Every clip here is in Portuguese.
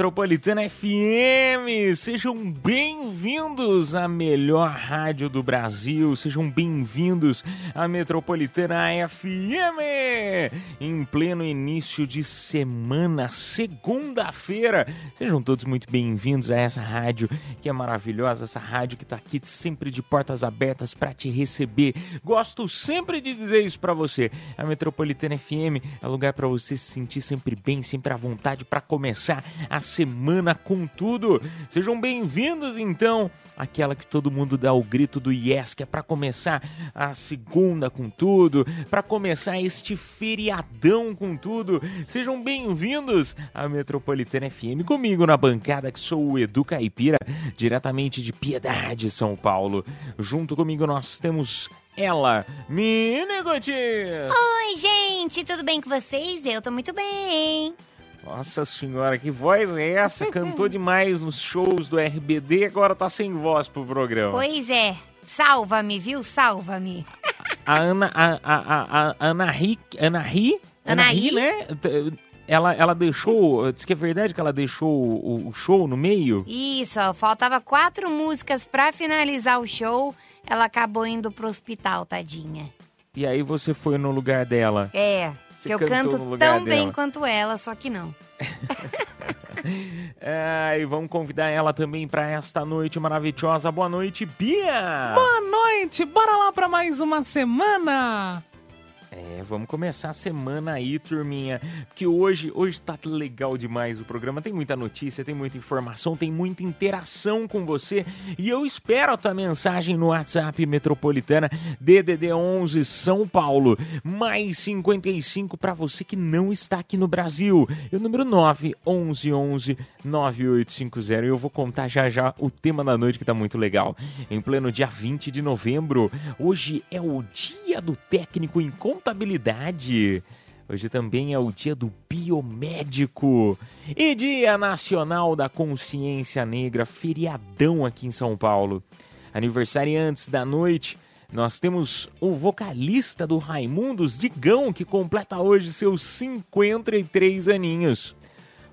Metropolitana FM. Sejam bem-vindos à melhor rádio do Brasil. Sejam bem-vindos à Metropolitana FM. Em pleno início de semana, segunda-feira. Sejam todos muito bem-vindos a essa rádio que é maravilhosa, essa rádio que tá aqui sempre de portas abertas para te receber. Gosto sempre de dizer isso para você. A Metropolitana FM é lugar para você se sentir sempre bem, sempre à vontade para começar a semana com tudo. Sejam bem-vindos então àquela que todo mundo dá o grito do yes, que é para começar a segunda com tudo, para começar este feriadão com tudo. Sejam bem-vindos à Metropolitana FM comigo na bancada que sou o Edu Caipira, diretamente de Piedade, São Paulo. Junto comigo nós temos ela, Mini. Oi, gente, tudo bem com vocês? Eu tô muito bem. Nossa senhora, que voz é essa? Cantou demais nos shows do RBD, agora tá sem voz pro programa. Pois é, salva-me, viu? Salva-me. A Ana, a, a, a, Ana Ri, Ana Ri, Ana? Ri, né? Ela, ela deixou, diz que é verdade que ela deixou o, o show no meio? Isso, ó, faltava quatro músicas pra finalizar o show. Ela acabou indo pro hospital, tadinha. E aí você foi no lugar dela. É, que eu canto no lugar tão bem dela. quanto ela, só que não. É, e vamos convidar ela também para esta noite maravilhosa. Boa noite, Bia! Boa noite, bora lá pra mais uma semana. É, vamos começar a semana aí, turminha. Porque hoje, hoje tá legal demais o programa. Tem muita notícia, tem muita informação, tem muita interação com você. E eu espero a tua mensagem no WhatsApp Metropolitana DDD 11 São Paulo. Mais 55 para você que não está aqui no Brasil. E o número 9 11 11 9850. E eu vou contar já já o tema da noite que tá muito legal. Em pleno dia 20 de novembro, hoje é o dia do técnico em contabilidade. Hoje também é o dia do biomédico e dia nacional da consciência negra, feriadão aqui em São Paulo. Aniversariantes da noite, nós temos o vocalista do Raimundos, Digão, que completa hoje seus 53 aninhos.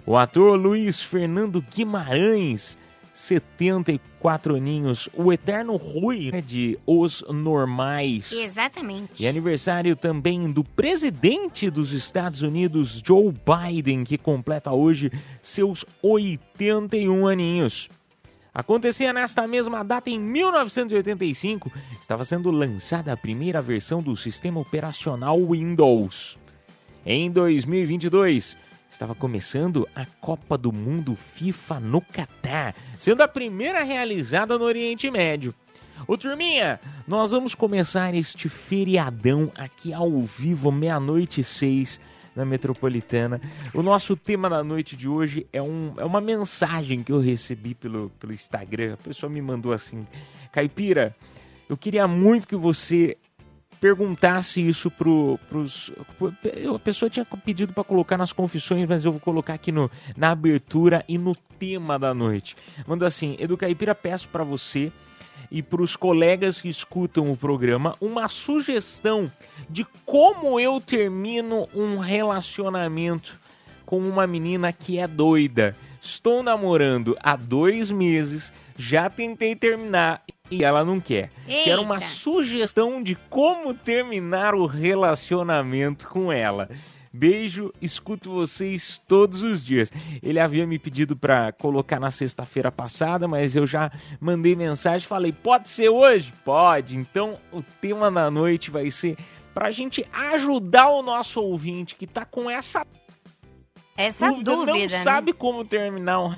O ator Luiz Fernando Guimarães, 74 aninhos. O eterno Rui né, de Os Normais. Exatamente. E aniversário também do presidente dos Estados Unidos, Joe Biden, que completa hoje seus 81 aninhos. Acontecia nesta mesma data, em 1985, estava sendo lançada a primeira versão do sistema operacional Windows. Em 2022, estava começando a Copa do Mundo FIFA no Catar, sendo a primeira realizada no Oriente Médio. Ô turminha, nós vamos começar este feriadão aqui ao vivo, meia-noite e seis, na Metropolitana. O nosso tema da noite de hoje é, um, é uma mensagem que eu recebi pelo, pelo Instagram. A pessoa me mandou assim: Caipira, eu queria muito que você perguntasse isso pro, pros. pro- A pessoa tinha pedido para colocar nas confissões, mas eu vou colocar aqui no, na abertura e no tema da noite. Mandou assim: Edu Caipira, peço para você e para os colegas que escutam o programa uma sugestão de como eu termino um relacionamento com uma menina que é doida. Estou namorando há dois meses, já tentei terminar e ela não quer. Quero uma Eita. sugestão de como terminar o relacionamento com ela. Beijo, escuto vocês todos os dias. Ele havia me pedido para colocar na sexta-feira passada, mas eu já mandei mensagem, falei: "Pode ser hoje?" Pode. Então, o tema da noite vai ser pra gente ajudar o nosso ouvinte que tá com essa Essa dúvida, dúvida, não né? sabe como terminar. um-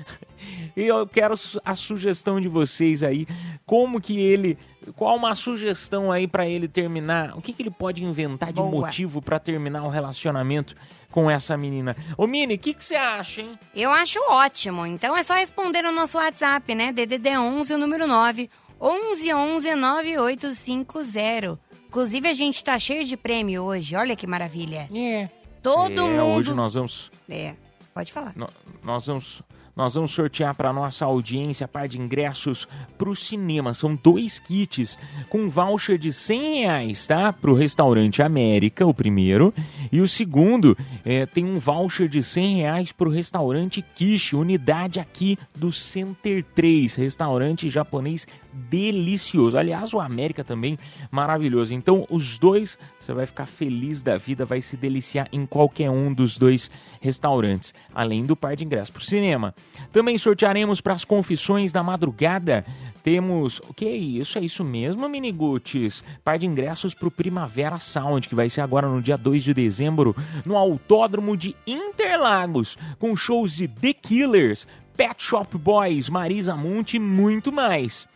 E eu quero a sugestão de vocês aí, como que ele, qual uma sugestão aí pra ele terminar? O que, que ele pode inventar de Boa. motivo pra terminar o relacionamento com essa menina? Ô Mini, o que que você acha, hein? Eu acho ótimo. Então é só responder no nosso WhatsApp, né? DDD 11, o número 9, 11 11 9850. Inclusive, a gente tá cheio de prêmio hoje. Olha que maravilha. É. Todo É, mundo. hoje nós vamos É, pode falar. No- nós vamos nós vamos sortear para nossa audiência par de ingressos para o cinema. São dois kits com voucher de 100 reais, tá? Para o restaurante América, o primeiro. E o segundo é, tem um voucher de 100 reais para o restaurante Kishi, unidade aqui do Center 3, restaurante japonês delicioso. Aliás, o América também maravilhoso. Então, os dois, você vai ficar feliz da vida, vai se deliciar em qualquer um dos dois restaurantes, além do par de ingressos para o cinema. Também sortearemos para as confissões da madrugada. Temos. O que é isso? É isso mesmo, Miniguts? Par de ingressos para o Primavera Sound, que vai ser agora no dia 2 de dezembro, no Autódromo de Interlagos, com shows de The Killers, Pet Shop Boys, Marisa Monte e muito mais.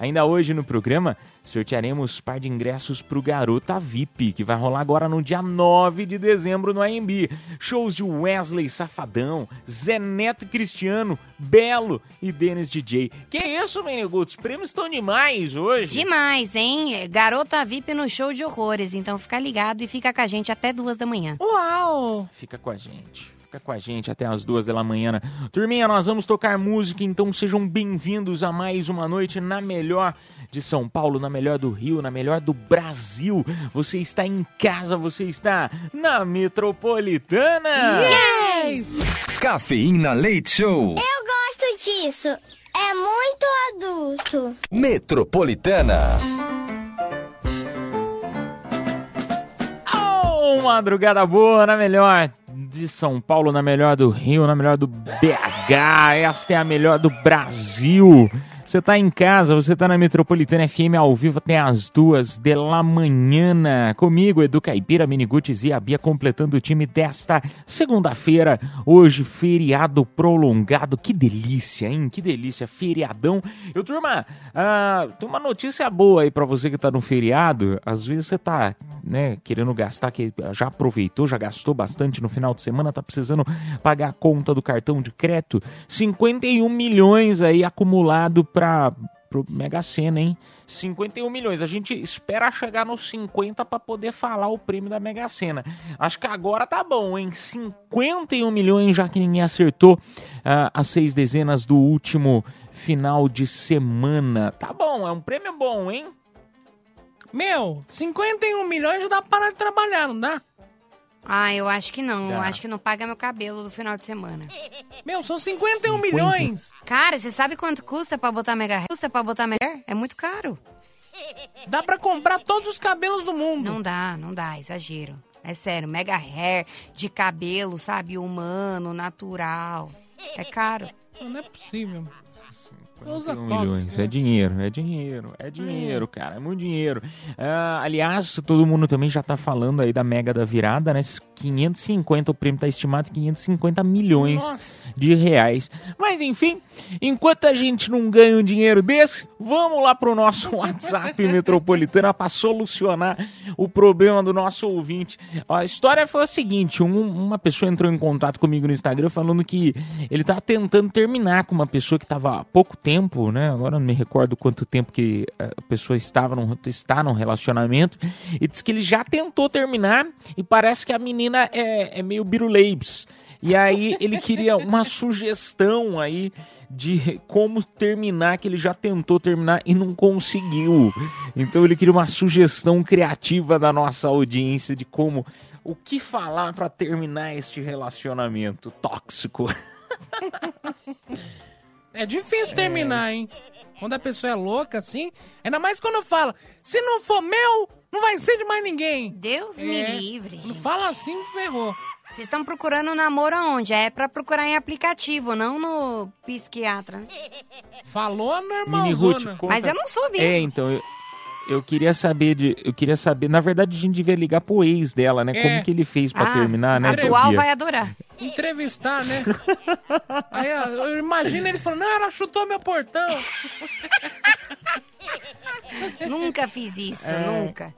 Ainda hoje no programa, sortearemos par de ingressos pro Garota VIP, que vai rolar agora no dia 9 de dezembro no AMB. Shows de Wesley Safadão, Zé Neto Cristiano, Belo e Denis DJ. Que isso, menino? Os prêmios estão demais hoje. Demais, hein? Garota VIP no show de horrores. Então fica ligado e fica com a gente até duas da manhã. Uau! Fica com a gente. Fica com a gente até as duas da manhã. Turminha, nós vamos tocar música, então sejam bem-vindos a mais uma noite na melhor de São Paulo, na melhor do Rio, na melhor do Brasil. Você está em casa, você está na Metropolitana. Cafeína Leite Show. Eu gosto disso. É muito adulto. Metropolitana. Oh, madrugada boa na melhor de São Paulo, na melhor do Rio, na melhor do BH. Esta é a melhor do Brasil. Você tá em casa, você tá na Metropolitana FM ao vivo até as duas da manhã. Comigo, Edu Caipira, Miniguts e a Bia completando o time desta segunda-feira. Hoje, feriado prolongado. Que delícia, hein? Que delícia, feriadão. Eu, turma, ah, tem uma notícia boa aí pra você que tá no feriado. Às vezes você tá, né, querendo gastar, que já aproveitou, já gastou bastante no final de semana, tá precisando pagar a conta do cartão de crédito. 51 milhões aí acumulado para pro Mega Sena, hein? 51 milhões. A gente espera chegar nos 50 para poder falar o prêmio da Mega Sena. Acho que agora tá bom, hein? 51 milhões, já que ninguém acertou ah, as seis dezenas do último final de semana. Tá bom, é um prêmio bom, hein? Meu, 51 milhões já dá pra parar de trabalhar, não dá? Ah, eu acho que não. Eu Tá. acho que não paga meu cabelo do final de semana. Meu, são 51 milhões. Cara, você sabe quanto custa pra botar mega hair? Custa pra botar mega hair? É muito caro. Dá pra comprar todos os cabelos do mundo. Não dá, não dá, exagero. É sério, mega hair de cabelo, sabe, humano, natural. É caro. Não é possível. Você 51 usa tóxico, um milhões. né? É dinheiro, é dinheiro, é dinheiro, cara. É muito dinheiro. Ah, aliás, todo mundo também já tá falando aí da mega da virada, né? 550, o prêmio tá estimado em 550 milhões Nossa. de reais. Mas enfim, enquanto a gente não ganha um dinheiro desse, vamos lá pro nosso WhatsApp metropolitana para solucionar o problema do nosso ouvinte. A história foi a seguinte: um- uma pessoa entrou em contato comigo no Instagram falando que ele tava tentando terminar com uma pessoa que tava há pouco tempo, né? Agora não me recordo quanto tempo que a pessoa estava num, está num relacionamento. E disse que ele já tentou terminar e parece que a menina é, é meio biruleibs. E aí ele queria uma sugestão aí de como terminar, que ele já tentou terminar e não conseguiu. Então ele queria uma sugestão criativa da nossa audiência de como o que falar para terminar este relacionamento tóxico. É difícil terminar, hein? Quando a pessoa é louca assim, ainda mais quando fala, se não for meu, não vai ser de mais ninguém. Deus É, me livre, Quando gente. fala assim, ferrou. Vocês estão procurando namoro aonde? É pra procurar em aplicativo, não no psiquiatra. Falou Ruth, normalzona. Mas eu não sou mesmo. É, então, eu, eu queria saber de. Eu queria saber. Na verdade, a gente devia ligar pro ex dela, né? É. Como que ele fez pra Ah, terminar, né? atual vai adorar. Entrevistar, né? Aí eu imagino ele falando, não, ela chutou meu portão. Nunca fiz isso, É. nunca.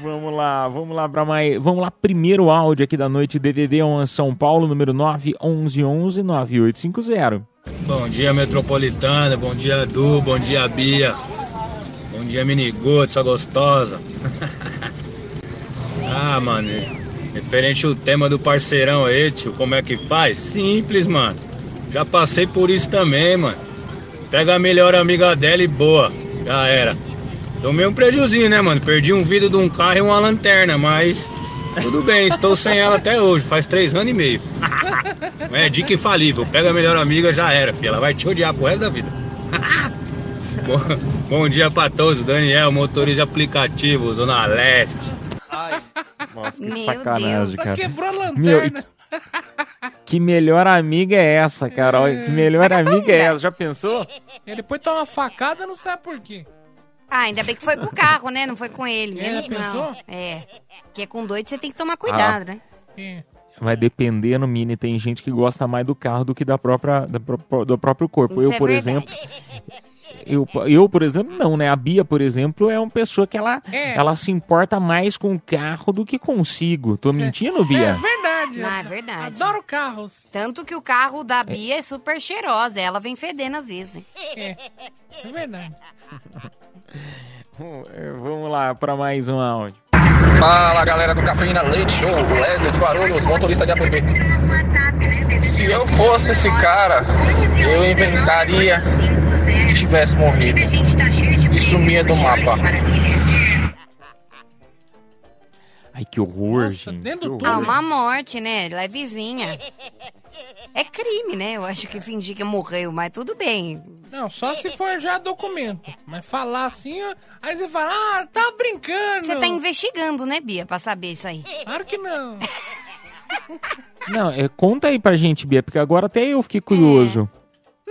Vamos lá, vamos lá para mais. Vamos lá, primeiro áudio aqui da noite, DDD 1 São Paulo, número 911 9850. Bom dia, Metropolitana. Bom dia, Du. Bom dia, Bia. Bom dia, Minigote, sua gostosa. ah, mano. Referente ao tema do parceirão aí, tio, como é que faz? Simples, mano. Já passei por isso também, mano. Pega a melhor amiga dela e boa. Já era. Tomei um prejuzinho, né, mano? Perdi um vidro de um carro e uma lanterna, mas tudo bem, estou sem ela até hoje, faz três anos e meio. É dica infalível. Pega a melhor amiga, já era, filha. Ela vai te odiar pro resto da vida. bom, bom dia pra todos. Daniel, motorista de aplicativo, Zona Leste. Nossa, que Meu sacanagem, Deus. cara. Quebrou a Meu, lanterna. Que melhor amiga é essa, cara? Olha, Que melhor amiga é essa? Já pensou? Ele depois toma uma facada, não sabe por quê. Ah, ainda bem que foi com o carro, né? Não foi com ele. É, já pensou? É. Porque com doido você tem que tomar cuidado, né? É. Vai depender no Mini. Tem gente que gosta mais do carro do que da própria, da do próprio corpo. Isso eu, é por verdade. exemplo. Eu, eu, por exemplo, não, né? A Bia, por exemplo, é uma pessoa que ela, É. ela se importa mais com o carro do que consigo. Tô mentindo, É Bia? verdade. Não, é verdade. Adoro carros. Tanto que o carro da Bia é super cheirosa. Ela vem fedendo às vezes, né? É. É verdade. É, Vamos lá para mais um áudio. Fala galera do Cafeína Leite Show, Wesley de Guarulhos, motorista de app. Se eu fosse esse cara, eu inventaria tivesse morrido e sumia do mapa. Ai, que horror, Nossa, gente. dentro que do horror. Ah, uma morte, né? Levezinha. É crime, né? Eu acho que fingir que morreu, mas tudo bem. Não, só se for já documento. Mas falar assim, ó, aí você fala, ah, tá brincando. Você tá investigando, né, Bia, pra saber isso aí. Claro que não. Não, é, conta aí pra gente, Bia, porque agora até eu fiquei curioso.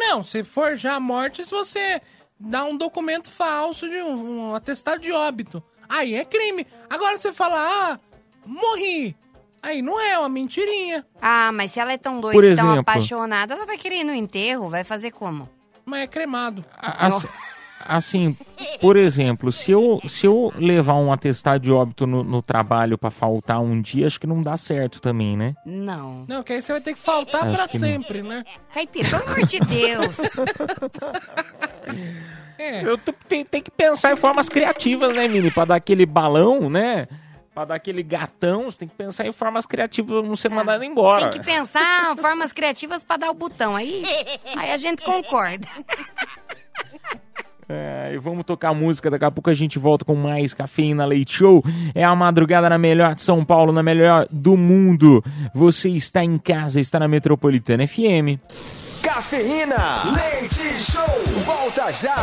Não, se for já morte, se você dá um documento falso de um, um atestado de óbito, aí é crime. Agora você fala, ah, morri. Aí não é, é uma mentirinha. Ah, mas se ela é tão Por doida, e tão exemplo. apaixonada, ela vai querer ir no enterro, vai fazer como? Mas é cremado. A- Assim, assim, por exemplo, se eu, se eu levar um atestado de óbito no, no trabalho pra faltar um dia, acho que não dá certo também, né? Não. Não, que aí você vai ter que faltar pra que não. sempre, né? Caipira, pelo amor de Deus. É. Eu tem que pensar em formas criativas, né, Mini? Pra dar aquele balão, né? Pra dar aquele gatão, você tem que pensar em formas criativas pra não ser mandado embora. Tem que pensar formas criativas pra dar o botão. Aí, aí a gente concorda. É, e vamos tocar música, daqui a pouco a gente volta com mais Cafeína Leite Show. É a madrugada na melhor de São Paulo, na melhor do mundo. Você está em casa, está na Metropolitana FM. Cafeína. Leite Show. Volta já.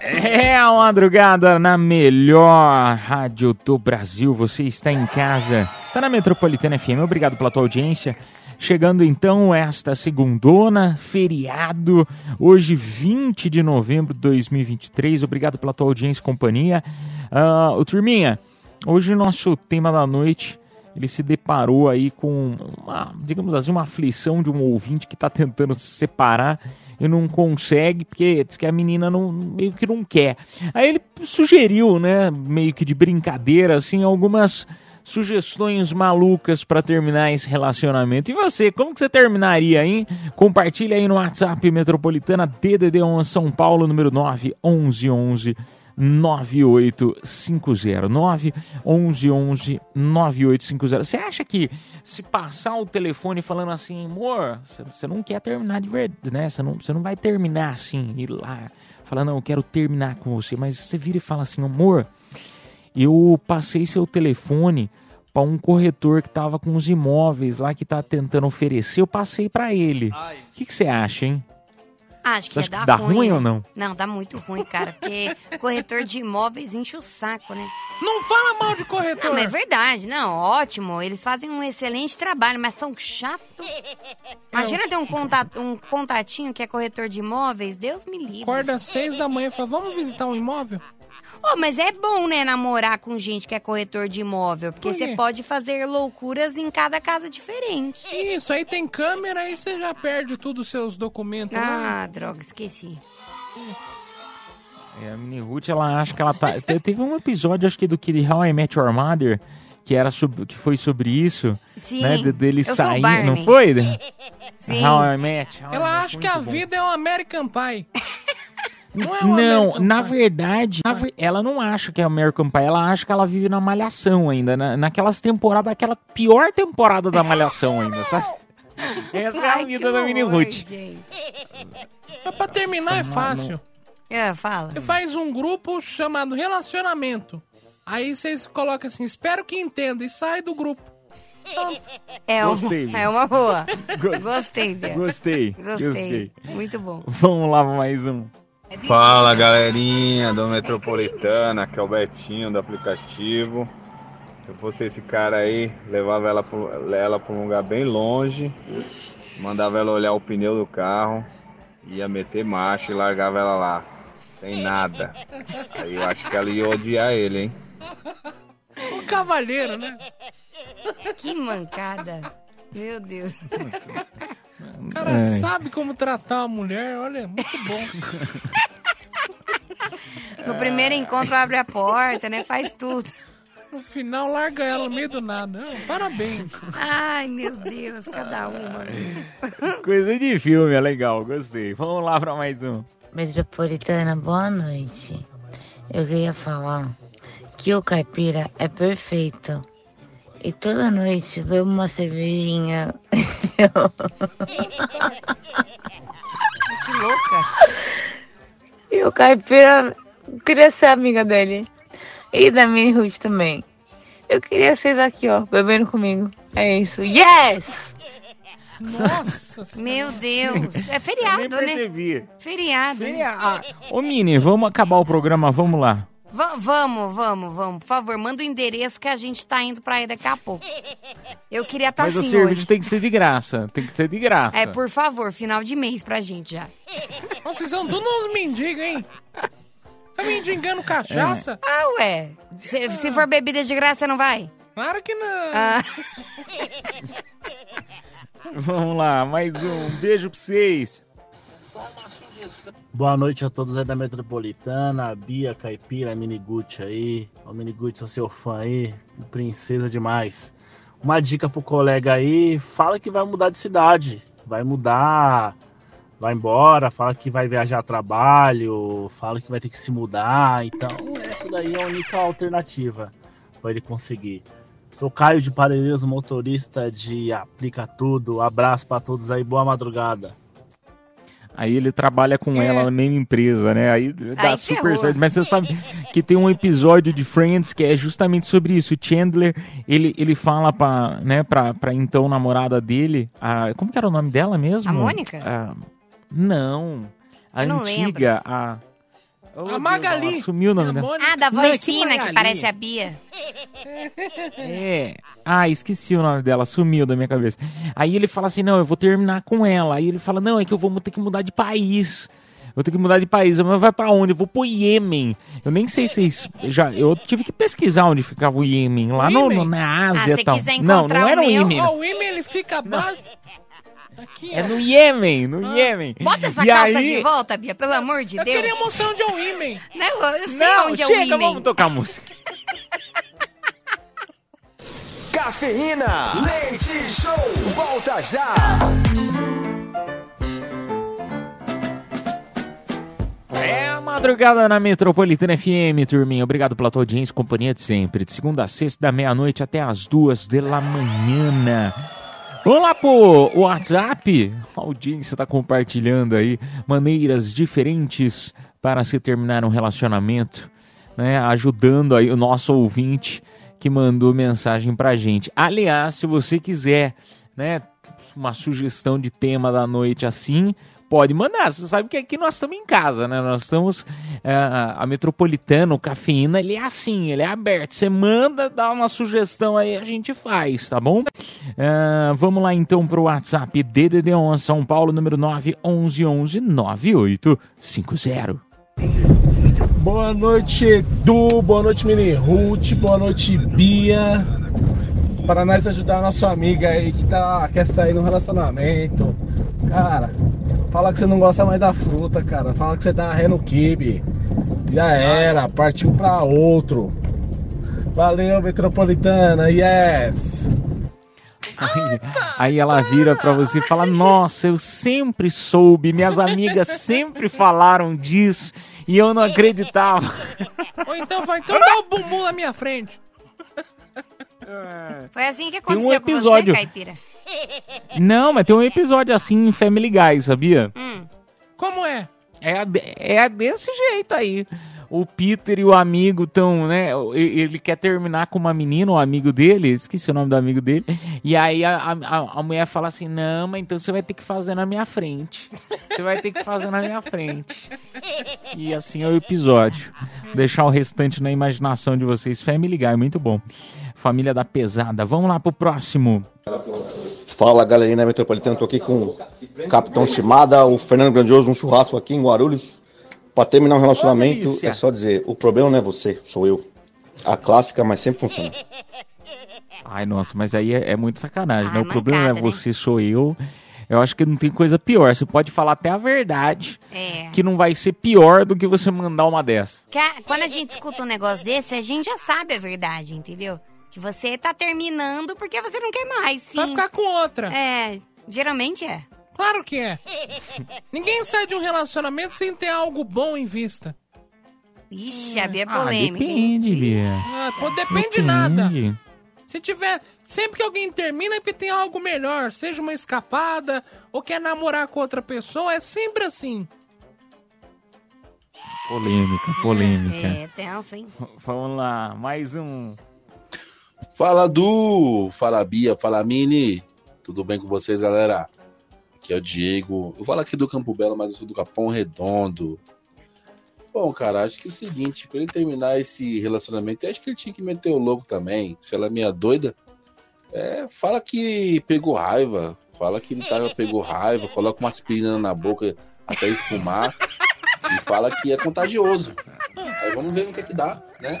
É a madrugada na melhor rádio do Brasil. Você está em casa, está na Metropolitana FM. Obrigado pela tua audiência. Chegando então esta segundona, feriado, hoje 20 de novembro de 2023. Obrigado pela tua audiência e companhia. Ô Turminha, hoje o nosso tema da noite ele se deparou aí com uma, digamos assim, uma aflição de um ouvinte que está tentando se separar e não consegue, porque diz que a menina não, meio que não quer. Aí ele sugeriu, né, meio que de brincadeira, assim, algumas sugestões malucas para terminar esse relacionamento. E você, como que você terminaria, hein? Compartilha aí no WhatsApp Metropolitana DDD 11 São Paulo, número 911 9850 911 9850 Você acha que se passar o telefone falando assim, amor, você não quer terminar de verdade, né? Você não, você não vai terminar assim, ir lá, falar, não, eu quero terminar com você, mas você vira e fala assim, amor, eu passei seu telefone para um corretor que tava com os imóveis lá que tá tentando oferecer, eu passei para ele. O que você acha, hein? Acho que que dá ruim. ruim né? ou não? Não, dá muito ruim, cara. Porque corretor de imóveis enche o saco, né? Não fala mal de corretor. Não, mas é verdade. Não, ótimo. Eles fazem um excelente trabalho, mas são chatos. Imagina ter um, contato, um contatinho que é corretor de imóveis. Deus me livre. Acorda às seis da manhã e fala, vamos visitar um imóvel? Oh, mas é bom, né, namorar com gente que é corretor de imóvel. Porque você pode fazer loucuras em cada casa diferente. Isso, aí tem câmera, aí você já perde tudo os seus documentos lá. Ah, droga, esqueci. É, a Mini Ruth, ela acha que ela tá. te- Teve um episódio, acho que do que How I Met Your Mother, que era sobre, que foi sobre isso, Sim, né? de- Dele eu sou o saindo, Barney. não foi? Sim. How I Met. How I Ela Met, acha que a bom. vida é um American Pie. Não é Não, na verdade, ela não acha que é American Pie, ela acha que ela vive na Malhação ainda, na, naquelas temporadas, aquela pior temporada da Malhação ainda, sabe? Essa é a Ai, vida da Mini Ruth. pra terminar é fácil. É, fala. Você faz um grupo chamado relacionamento. Aí vocês colocam assim, espero que entenda, e sai do grupo. Pronto. É, um- Gostei. é uma boa. Go- Gostei, Bia. Gostei, Gostei. gostei. Muito bom. Vamos lá, mais um. Fala galerinha do Metropolitana, que é o Betinho do aplicativo. Se eu fosse esse cara aí, levava ela para ela pra um lugar bem longe, mandava ela olhar o pneu do carro, ia meter marcha e largava ela lá, sem nada. Aí eu acho que ela ia odiar ele, hein? Um cavalheiro, né? Que mancada. Meu Deus. O cara É. sabe como tratar uma mulher, olha, muito bom. No primeiro encontro abre a porta, né? Faz tudo. No final, larga ela no meio do nada. Parabéns. Ai, meu Deus, cada uma. Coisa de filme, é legal, gostei. Vamos lá pra mais um. Metropolitana, boa noite. Eu queria falar que o caipira é perfeito. E toda noite bebo uma cervejinha. Que louca. e o caipira eu queria ser amiga dele. E da Mini Ruth também. Eu queria vocês aqui, ó, bebendo comigo. É isso. Yes! Nossa Meu Deus. É Nem feriado, né? Feriado. né? Ah, Ô, Mini, vamos acabar o programa, vamos lá. Va- vamos, vamos, vamos. Por favor, manda o endereço que a gente tá indo pra aí daqui a pouco. Eu queria estar Mas o assim serviço hoje. tem que ser de graça, tem que ser de graça. É, por favor, final de mês pra gente já. Nossa, vocês são tudo uns mendigos, hein? Tá mendigando cachaça? Ah, ué. Se, se for bebida de graça, você não vai? Claro que não. Ah, Vamos lá, mais um. Beijo pra vocês. Boa noite a todos aí da Metropolitana, a Bia, Caipira, Miniguchi aí. Ó, Miniguchi, sou seu fã aí, princesa demais. Uma dica pro colega aí, fala que vai mudar de cidade, vai mudar, vai embora, fala que vai viajar a trabalho, fala que vai ter que se mudar. Então, essa daí é a única alternativa para ele conseguir. Sou Caio de Parelheiros, motorista de Aplica Tudo. Abraço para todos aí, boa madrugada. Aí ele trabalha com ela na mesma empresa, né? Aí dá Aí super certo. Mas você sabe que tem um episódio de Friends que é justamente sobre isso. O Chandler, ele, ele fala pra, né, pra, pra então namorada dele, a, como que era o nome dela mesmo? A Mônica? A- não. A Eu não antiga, a... Oh, Deus, Magali. ela Sumiu o nome A dela. Ah da Não, voz que fina que Magali. parece a Bia. É. Ah, esqueci o nome dela, sumiu da minha cabeça. Aí ele fala assim: não, eu vou terminar com ela. Aí ele fala: não, é que eu vou ter que mudar de país. Vou ter que mudar de país. Mas vai pra onde? Eu vou pro Iêmen. Eu nem sei se isso. Já, eu tive que pesquisar onde ficava o Iêmen. Lá no, Iêmen? no- na Ásia Ah, se tal. quiser Não, encontrar não o era o meu, Iêmen. O Imen, ele fica abaixo. Aqui, É ó. no Iêmen, no Iêmen. Bota essa E calça aí- de volta, Bia, pelo amor de Eu Deus. queria mostrar onde é o Imen. Não, eu sei Não, onde é o chega, Imen. vamos tocar música. Cafeína, leite show, volta já. É a madrugada na Metropolitana FM, turminha. Obrigado pela tua audiência e companhia de sempre. De segunda a sexta, da meia-noite até as duas da manhã. Vamos lá pro WhatsApp. A audiência está compartilhando aí maneiras diferentes para se terminar um relacionamento, né? Ajudando aí o nosso ouvinte que mandou mensagem pra gente. Aliás, se você quiser, né, uma sugestão de tema da noite assim, Pode mandar. Você sabe que aqui nós estamos em casa, né? Nós estamos. é, a Metropolitana, o Cafeína, ele é assim, ele é aberto. Você manda, dá uma sugestão aí, a gente faz, tá bom? É, vamos lá então pro WhatsApp DDD11 São Paulo, número 911 9850. Boa noite, Edu. Boa noite, Mini Ruth. Boa noite, Bia. Para nós ajudar a nossa amiga aí que tá, quer sair no relacionamento. Cara, fala que você não gosta mais da fruta, cara. Fala que você dá ré no kibe. Já era, partiu pra outro. Valeu, Metropolitana. Yes! Aí, aí ela vira pra você e fala: Nossa, eu sempre soube, minhas amigas sempre falaram disso e eu não acreditava. Ou então vai, então dá o bumbum na minha frente. Foi assim que Tem um aconteceu episódio. com você, Caipira. Não, mas tem um episódio assim em Family Guy, sabia? Como é? É, é desse jeito aí. O Peter e o amigo estão, né? Ele quer terminar com uma menina, o amigo dele, esqueci o nome do amigo dele. E aí a, a, a mulher fala assim: Não, mas então você vai ter que fazer na minha frente. Você vai ter que fazer na minha frente. E assim é o episódio. Deixar o restante na imaginação de vocês. Family Guy, muito bom. Família da Pesada. Vamos lá pro próximo. Fala galerinha da Metropolitana, tô aqui com o Capitão Shimada, o Fernando Grandioso, um churrasco aqui em Guarulhos. Pra terminar um relacionamento, é só dizer, o problema não é você, sou eu. A clássica, mas sempre funciona. Ai, nossa, mas aí é, é muito sacanagem, né? O mancada, problema não é né? você, sou eu. Eu acho que não tem coisa pior. Você pode falar até a verdade, É. que não vai ser pior do que você mandar uma dessa. A- quando a gente escuta um negócio desse, a gente já sabe a verdade, entendeu? Que você tá terminando porque você não quer mais, fim. Vai ficar com outra. É, geralmente é. Claro que é. Ninguém sai de um relacionamento sem ter algo bom em vista. Ixi, a Bia é Ah, polêmica, hein? depende, Bia. Ah, pô, depende de Depende. nada. Se tiver. Sempre que alguém termina é porque tem algo melhor. Seja uma escapada ou quer namorar com outra pessoa, é sempre assim. Polêmica, polêmica. É, tenso, hein? Vamos lá, mais um. Fala Du, fala Bia, fala Mini. Tudo bem com vocês, galera? Aqui é o Diego. Eu falo aqui do Campo Belo, mas eu sou do Capão Redondo. Bom, cara, acho que é o seguinte, pra ele terminar esse relacionamento, acho que ele tinha que meter o louco também. Se ela é meia doida, é, fala que pegou raiva. Fala que ele tava, pegou raiva, coloca uma aspirina na boca até espumar. e fala que é contagioso. Aí vamos ver no que é que dá, né?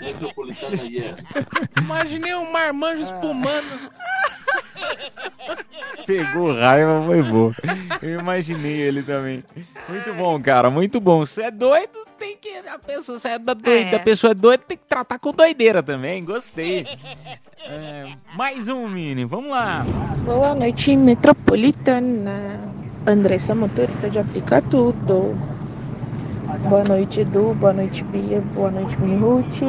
Metropolitana, yes. Imaginei um marmanjo espumando. Pegou raiva, foi bom. Eu imaginei ele também. Muito bom, cara, muito bom. Você é doido, tem que. A pessoa, você é da doida, É. a pessoa é doida, tem que tratar com doideira também. Gostei. É, mais um, Mini, vamos lá. Boa noite, metropolitana. Andressa, motorista de aplica tudo. Boa noite, Edu. Boa noite, Bia. Boa noite, Minruth.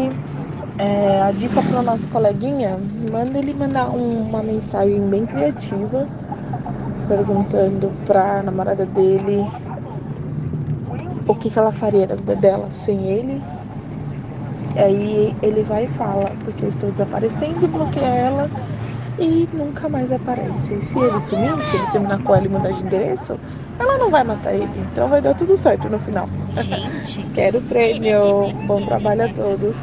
É, a dica para o nosso coleguinha: manda ele mandar um- uma mensagem bem criativa, perguntando para namorada dele o que, que ela faria da vida dela sem ele. Aí ele vai e fala, porque eu estou desaparecendo, bloqueia ela e nunca mais aparece. Se ele sumir, se ele terminar com ela e mudar de endereço, ela não vai matar ele. Então vai dar tudo certo no final. Gente. Quero o prêmio. Bom trabalho a todos.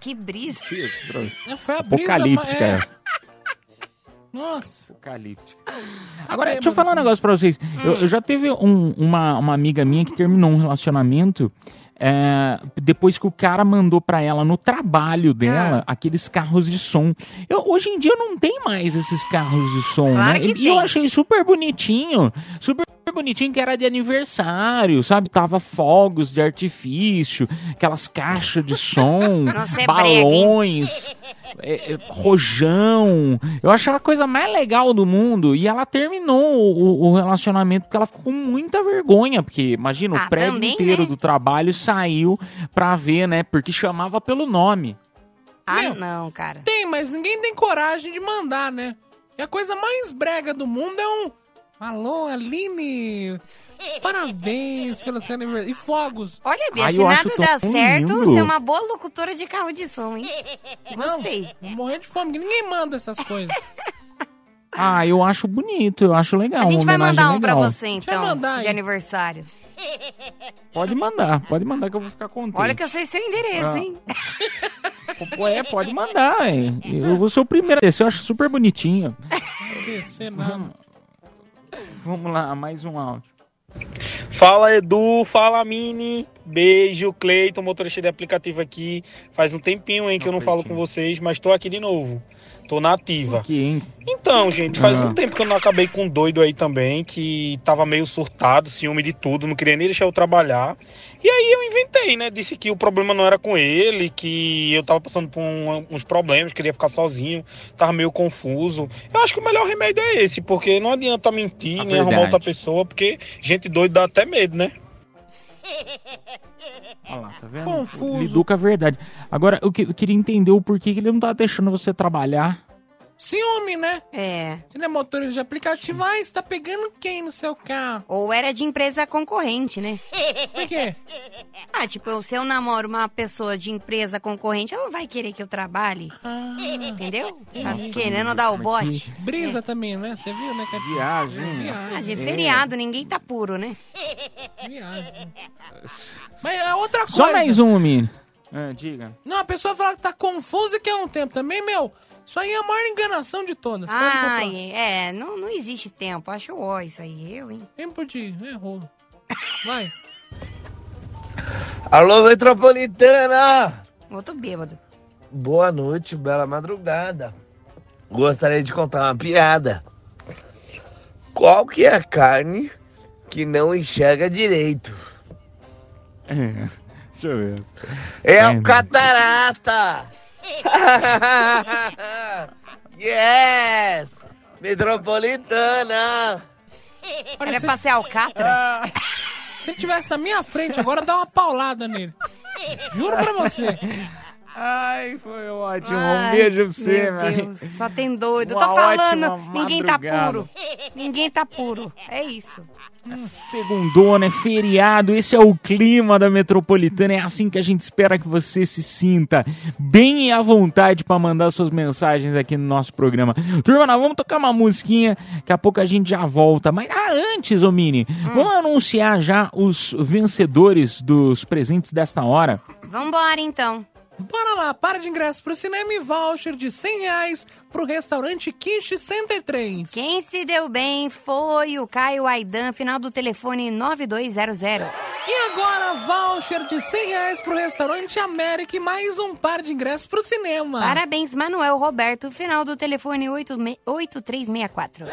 Que brisa. É, Foi a brisa, Apocalíptica. é. Nossa. Apocalíptica. Agora, deixa eu falar um negócio pra vocês. Eu, eu já teve um- uma, uma amiga minha que terminou um relacionamento é, depois que o cara mandou pra ela no trabalho dela aqueles carros de som. Eu, hoje em dia não tem mais esses carros de som, Claro né? que E eu tem. achei super bonitinho. Super bonitinho que era de aniversário, sabe? Tava fogos de artifício, aquelas caixas de som, Nossa, é balões, é, é, rojão. Eu achava a coisa mais legal do mundo. E ela terminou o, o relacionamento porque ela ficou com muita vergonha. Porque, imagina, Ah, o prédio também, inteiro né? do trabalho saiu pra ver, né? Porque chamava pelo nome. Ah, Meu, não, cara. Tem, mas ninguém tem coragem de mandar, né? E a coisa mais brega do mundo é um. Alô, Aline! Parabéns pelo seu aniversário. E fogos. Olha, Bia, Ai, se eu acho nada dá certo, lindo. você é uma boa locutora de carro de som, hein? Gostei. Vou morrer de fome, que ninguém manda essas coisas. Ah, eu acho bonito, eu acho legal. A gente vai mandar um pra legal. você, então, mandar, de hein? aniversário. Pode mandar, pode mandar que eu vou ficar contente. Olha que eu sei seu endereço, Ah. hein? É, pode mandar, hein? Eu vou ser o primeiro. Esse eu acho super bonitinho. Descer nada. Vamos lá, mais um áudio. Fala Edu, fala Mini, beijo, Cleiton, motorista de aplicativo aqui. Faz um tempinho hein, que eu não falo com vocês, mas tô aqui de novo. Tô na ativa. Aqui, hein? Então, gente, faz Ah. um tempo que eu não acabei com um doido aí também, que tava meio surtado, ciúme de tudo, não queria nem deixar eu trabalhar. E aí eu inventei, né? Disse que o problema não era com ele, que eu tava passando por um- uns problemas, queria ficar sozinho, tava meio confuso. Eu acho que o melhor remédio é esse, porque não adianta mentir, A nem arrumar verdade. outra pessoa, porque gente doida dá até medo, né? Olha lá, tá vendo? Confuso. Lidu com a verdade. Agora, eu, que- eu queria entender o porquê que ele não tá deixando você trabalhar. Ciúme, né? É. Você não é motorista de aplicativo, ai, você tá pegando quem no seu carro? Ou era de empresa concorrente, né? Por quê? Ah, tipo, se eu namoro uma pessoa de empresa concorrente, ela não vai querer que eu trabalhe. Ah. Entendeu? Tá querendo dar o bote. Brisa também, né? Você viu, né? Que é Viagem. Viagem. Ah, de feriado, ninguém tá puro, né? Viagem. Mas é outra coisa. Só mais um, Mini. Ah, diga. Não, a pessoa fala que tá confusa e quer um tempo também, meu. Isso aí é a maior enganação de todas. Ai, é, não, não existe tempo. Acho ó isso aí, eu, hein? Tempo de. É rolo. Vai. Alô, metropolitana! Outro bêbado. Boa noite, bela madrugada. Gostaria de contar uma piada. Qual que é a carne que não enxerga direito? Deixa eu ver. É o catarata! yes! Metropolitana! Olha, Era se- pra ser alcatra? Se ele tivesse na minha frente agora, dá uma paulada nele. Juro pra você. Ai, foi ótimo. Ai, um beijo pra você, meu mãe. Deus, só tem doido. Uma Tô falando, ninguém tá puro. Ninguém tá puro. É isso. Segundona, é feriado, esse é o clima da metropolitana, é assim que a gente espera que você se sinta bem à vontade para mandar suas mensagens aqui no nosso programa. Turma, nós vamos tocar uma musiquinha, daqui a pouco a gente já volta. Mas ah, antes, ô Mini, vamos anunciar já os vencedores dos presentes desta hora. Vambora, então. Bora lá, para de ingresso pro cinema e voucher de 100 reais pro restaurante Quiche Center 3. Quem se deu bem foi o Caio Aidan, final do telefone 9200. E agora, voucher de 100 reais pro restaurante América e mais um par de ingressos pro cinema. Parabéns, Manuel Roberto, final do telefone 86 8364.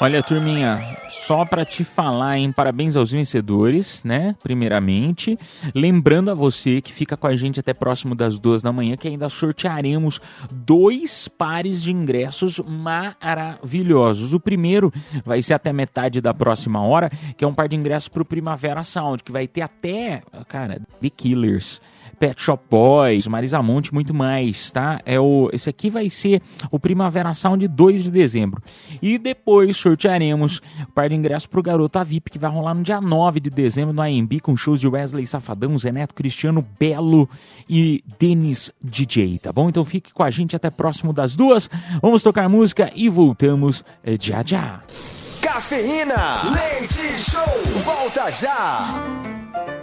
Olha, turminha, só pra te falar, hein? Parabéns aos vencedores, né? Primeiramente. Lembrando a você que fica com a gente até próximo das duas da manhã, que ainda sortearemos dois pares de ingressos maravilhosos. O primeiro vai ser até metade da próxima hora, que é um par de ingressos pro Primavera Sound, que vai ter até, cara, The Killers. Pet Shop Boys, Marisa Monte, muito mais, tá? É o, esse aqui vai ser o Primavera Sound 2 de dezembro. E depois sortearemos o par de ingressos pro Garota VIP, que vai rolar no dia 9 de dezembro no AMB, com shows de Wesley Safadão, Zé Neto, Cristiano Belo e Denis DJ, tá bom? Então fique com a gente até próximo das duas. Vamos tocar música e voltamos eh, já já. Cafeína, leite show, volta já.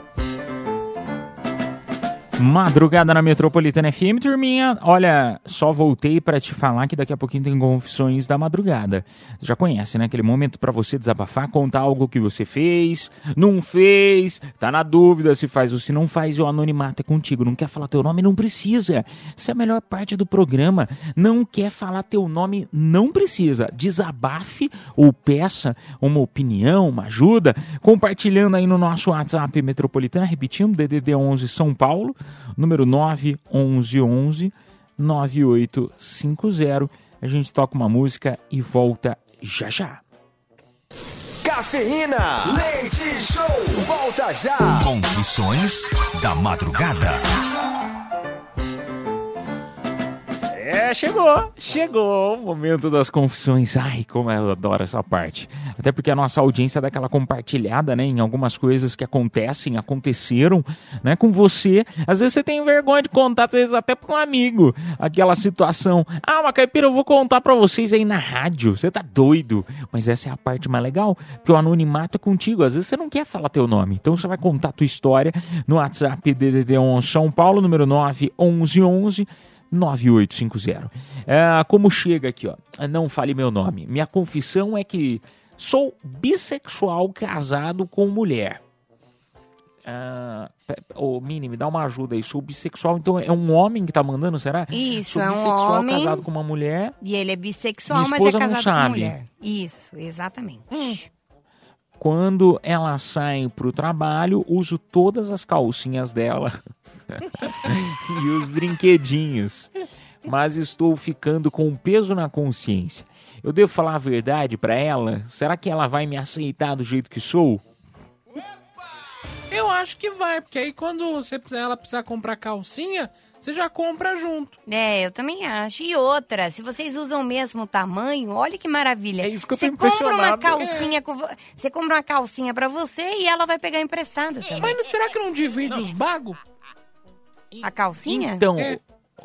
Madrugada na Metropolitana FM, turminha. Olha, só voltei pra te falar que daqui a pouquinho tem confissões da madrugada. Já conhece, né? Aquele momento pra você desabafar, contar algo que você fez, não fez, tá na dúvida se faz ou se não faz, e o anonimato é contigo. Não quer falar teu nome? Não precisa. Essa é a melhor parte do programa. Não quer falar teu nome? Não precisa. Desabafe ou peça uma opinião, uma ajuda, compartilhando aí no nosso WhatsApp Metropolitana, repetindo, DDD 11 São Paulo, número 911 9850. A gente toca uma música e volta já já. Cafeína, leite show, volta já. Confissões da madrugada. É, chegou, chegou o momento das confissões. Ai, como eu adoro essa parte. Até porque a nossa audiência dá aquela compartilhada, né, em algumas coisas que acontecem, aconteceram, né, com você. Às vezes você tem vergonha de contar, às vezes até para um amigo, aquela situação. Ah, uma caipira, eu vou contar para vocês aí na rádio. Você tá doido? Mas essa é a parte mais legal, porque o anonimato é contigo. Às vezes você não quer falar teu nome, então você vai contar a tua história no WhatsApp DDD 11 São Paulo, número 91111 9850. É, como chega aqui, ó. Não fale meu nome. Minha confissão é que sou bissexual casado com mulher. Ah, Ô, Mini, me dá uma ajuda aí. Sou bissexual, então é um homem que tá mandando, será? Isso, Sou é um bissexual homem. casado com uma mulher. E ele é bissexual, mas é casado sabe. com mulher. Isso, exatamente. Quando ela sai pro trabalho, uso todas as calcinhas dela e os brinquedinhos. Mas estou ficando com um peso na consciência. Eu devo falar a verdade pra ela? Será que ela vai me aceitar do jeito que sou? Eu acho que vai, porque aí quando você ela precisar comprar calcinha, você já compra junto. É, eu também acho. E outra, se vocês usam o mesmo tamanho, olha que maravilha. É isso que eu você tô compra uma calcinha, com vo- você compra uma calcinha pra você e ela vai pegar emprestada também. Mas será que não divide os bagos? A calcinha? Então,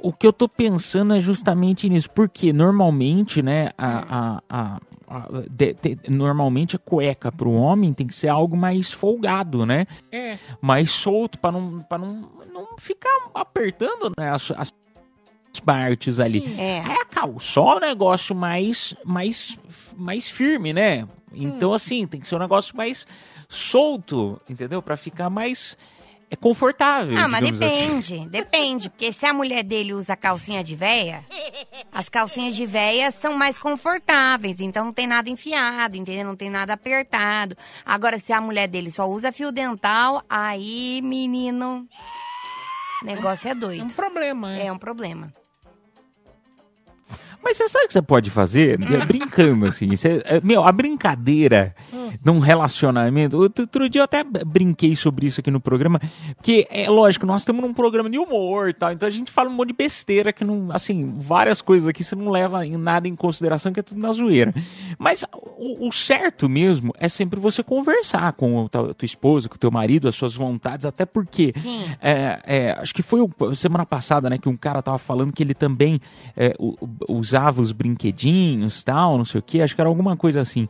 o que eu tô pensando é justamente nisso, porque normalmente, né, a, a, a- a- de- de- normalmente a cueca pro homem tem que ser algo mais folgado, né? É. Mais solto para não, pra não, não ficar apertando né, as, as partes ali. Sim. É. Aí a é um negócio mais, mais, mais firme, né? Então, assim, tem que ser um negócio mais solto, entendeu? Para ficar mais é confortável. Ah, mas assim. depende, depende. Porque se a mulher dele usa calcinha de véia, as calcinhas de véia são mais confortáveis, então não tem nada enfiado, entendeu? Não tem nada apertado. Agora, se a mulher dele só usa fio dental, aí, menino, o negócio é doido. É um problema, é. um problema. Mas você sabe o que você pode fazer? É Brincando, assim. Você- é, meu, a brincadeira num relacionamento. Outro, dia eu até brinquei sobre isso aqui no programa. Porque, é lógico, nós estamos num programa de humor e tal. Então a gente fala um monte de besteira que não. Assim, várias coisas aqui você não leva em nada em consideração, que é tudo na zoeira. Mas o, o certo mesmo é sempre você conversar com a tua, tua esposa, com o teu marido, as suas vontades, até porque. É, é, acho que foi o- semana passada, né, que um cara tava falando que ele também é, u- u- usava os brinquedinhos, tal, não sei o que, acho que era alguma coisa assim.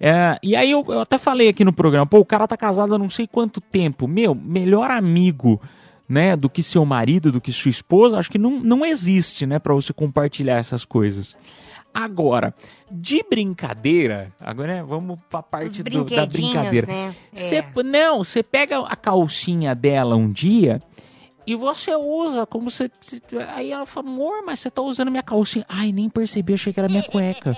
É, e aí eu, eu até falei aqui no programa, pô, o cara tá casado há não sei quanto tempo, meu, melhor amigo, né, do que seu marido, do que sua esposa, acho que não, não existe, né, para você compartilhar essas coisas. Agora, de brincadeira, agora né, vamos pra parte do- da brincadeira. né? Cê- É. não, você pega a calcinha dela um dia e você usa como você. Aí ela fala, amor, mas você tá usando minha calcinha. Ai, nem percebi, achei que era minha cueca.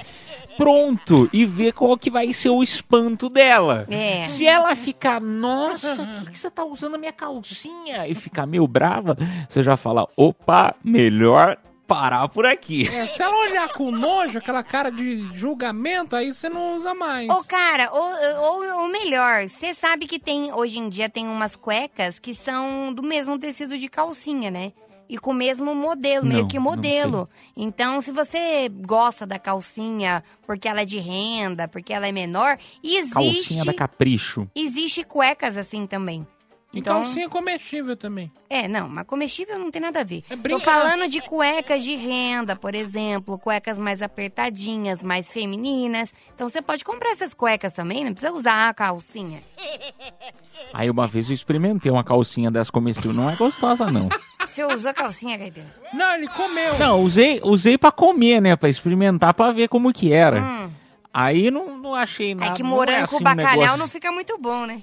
Pronto, e vê qual que vai ser o espanto dela. É. Se ela ficar, nossa, o que, que você tá usando a minha calcinha? E ficar meio brava, você já fala, opa, melhor parar por aqui. É, se ela olhar com nojo, aquela cara de julgamento, aí você não usa mais. Ô, cara, ou, ou, ou melhor, você sabe que tem, hoje em dia tem umas cuecas que são do mesmo tecido de calcinha, né? E com o mesmo modelo, meio Não, que não modelo. Então, se você gosta da calcinha porque ela é de renda, porque ela é menor, existe. Calcinha da capricho. Existe cuecas assim também. E Então, calcinha comestível também. é, não, mas comestível não tem nada a ver. Tô brincar. falando de cuecas de renda, por exemplo, cuecas mais apertadinhas, mais femininas. Então você pode comprar essas cuecas também, não precisa usar a calcinha. Aí uma vez eu experimentei uma calcinha dessa comestível, não é gostosa não. Você usou a calcinha, Gaibina? Não, ele comeu. Não, usei, usei para comer, né, Pra experimentar, pra ver como que era. Hum. Aí não, não achei nada. É que não morango assim com bacalhau negócio- não fica muito bom, né?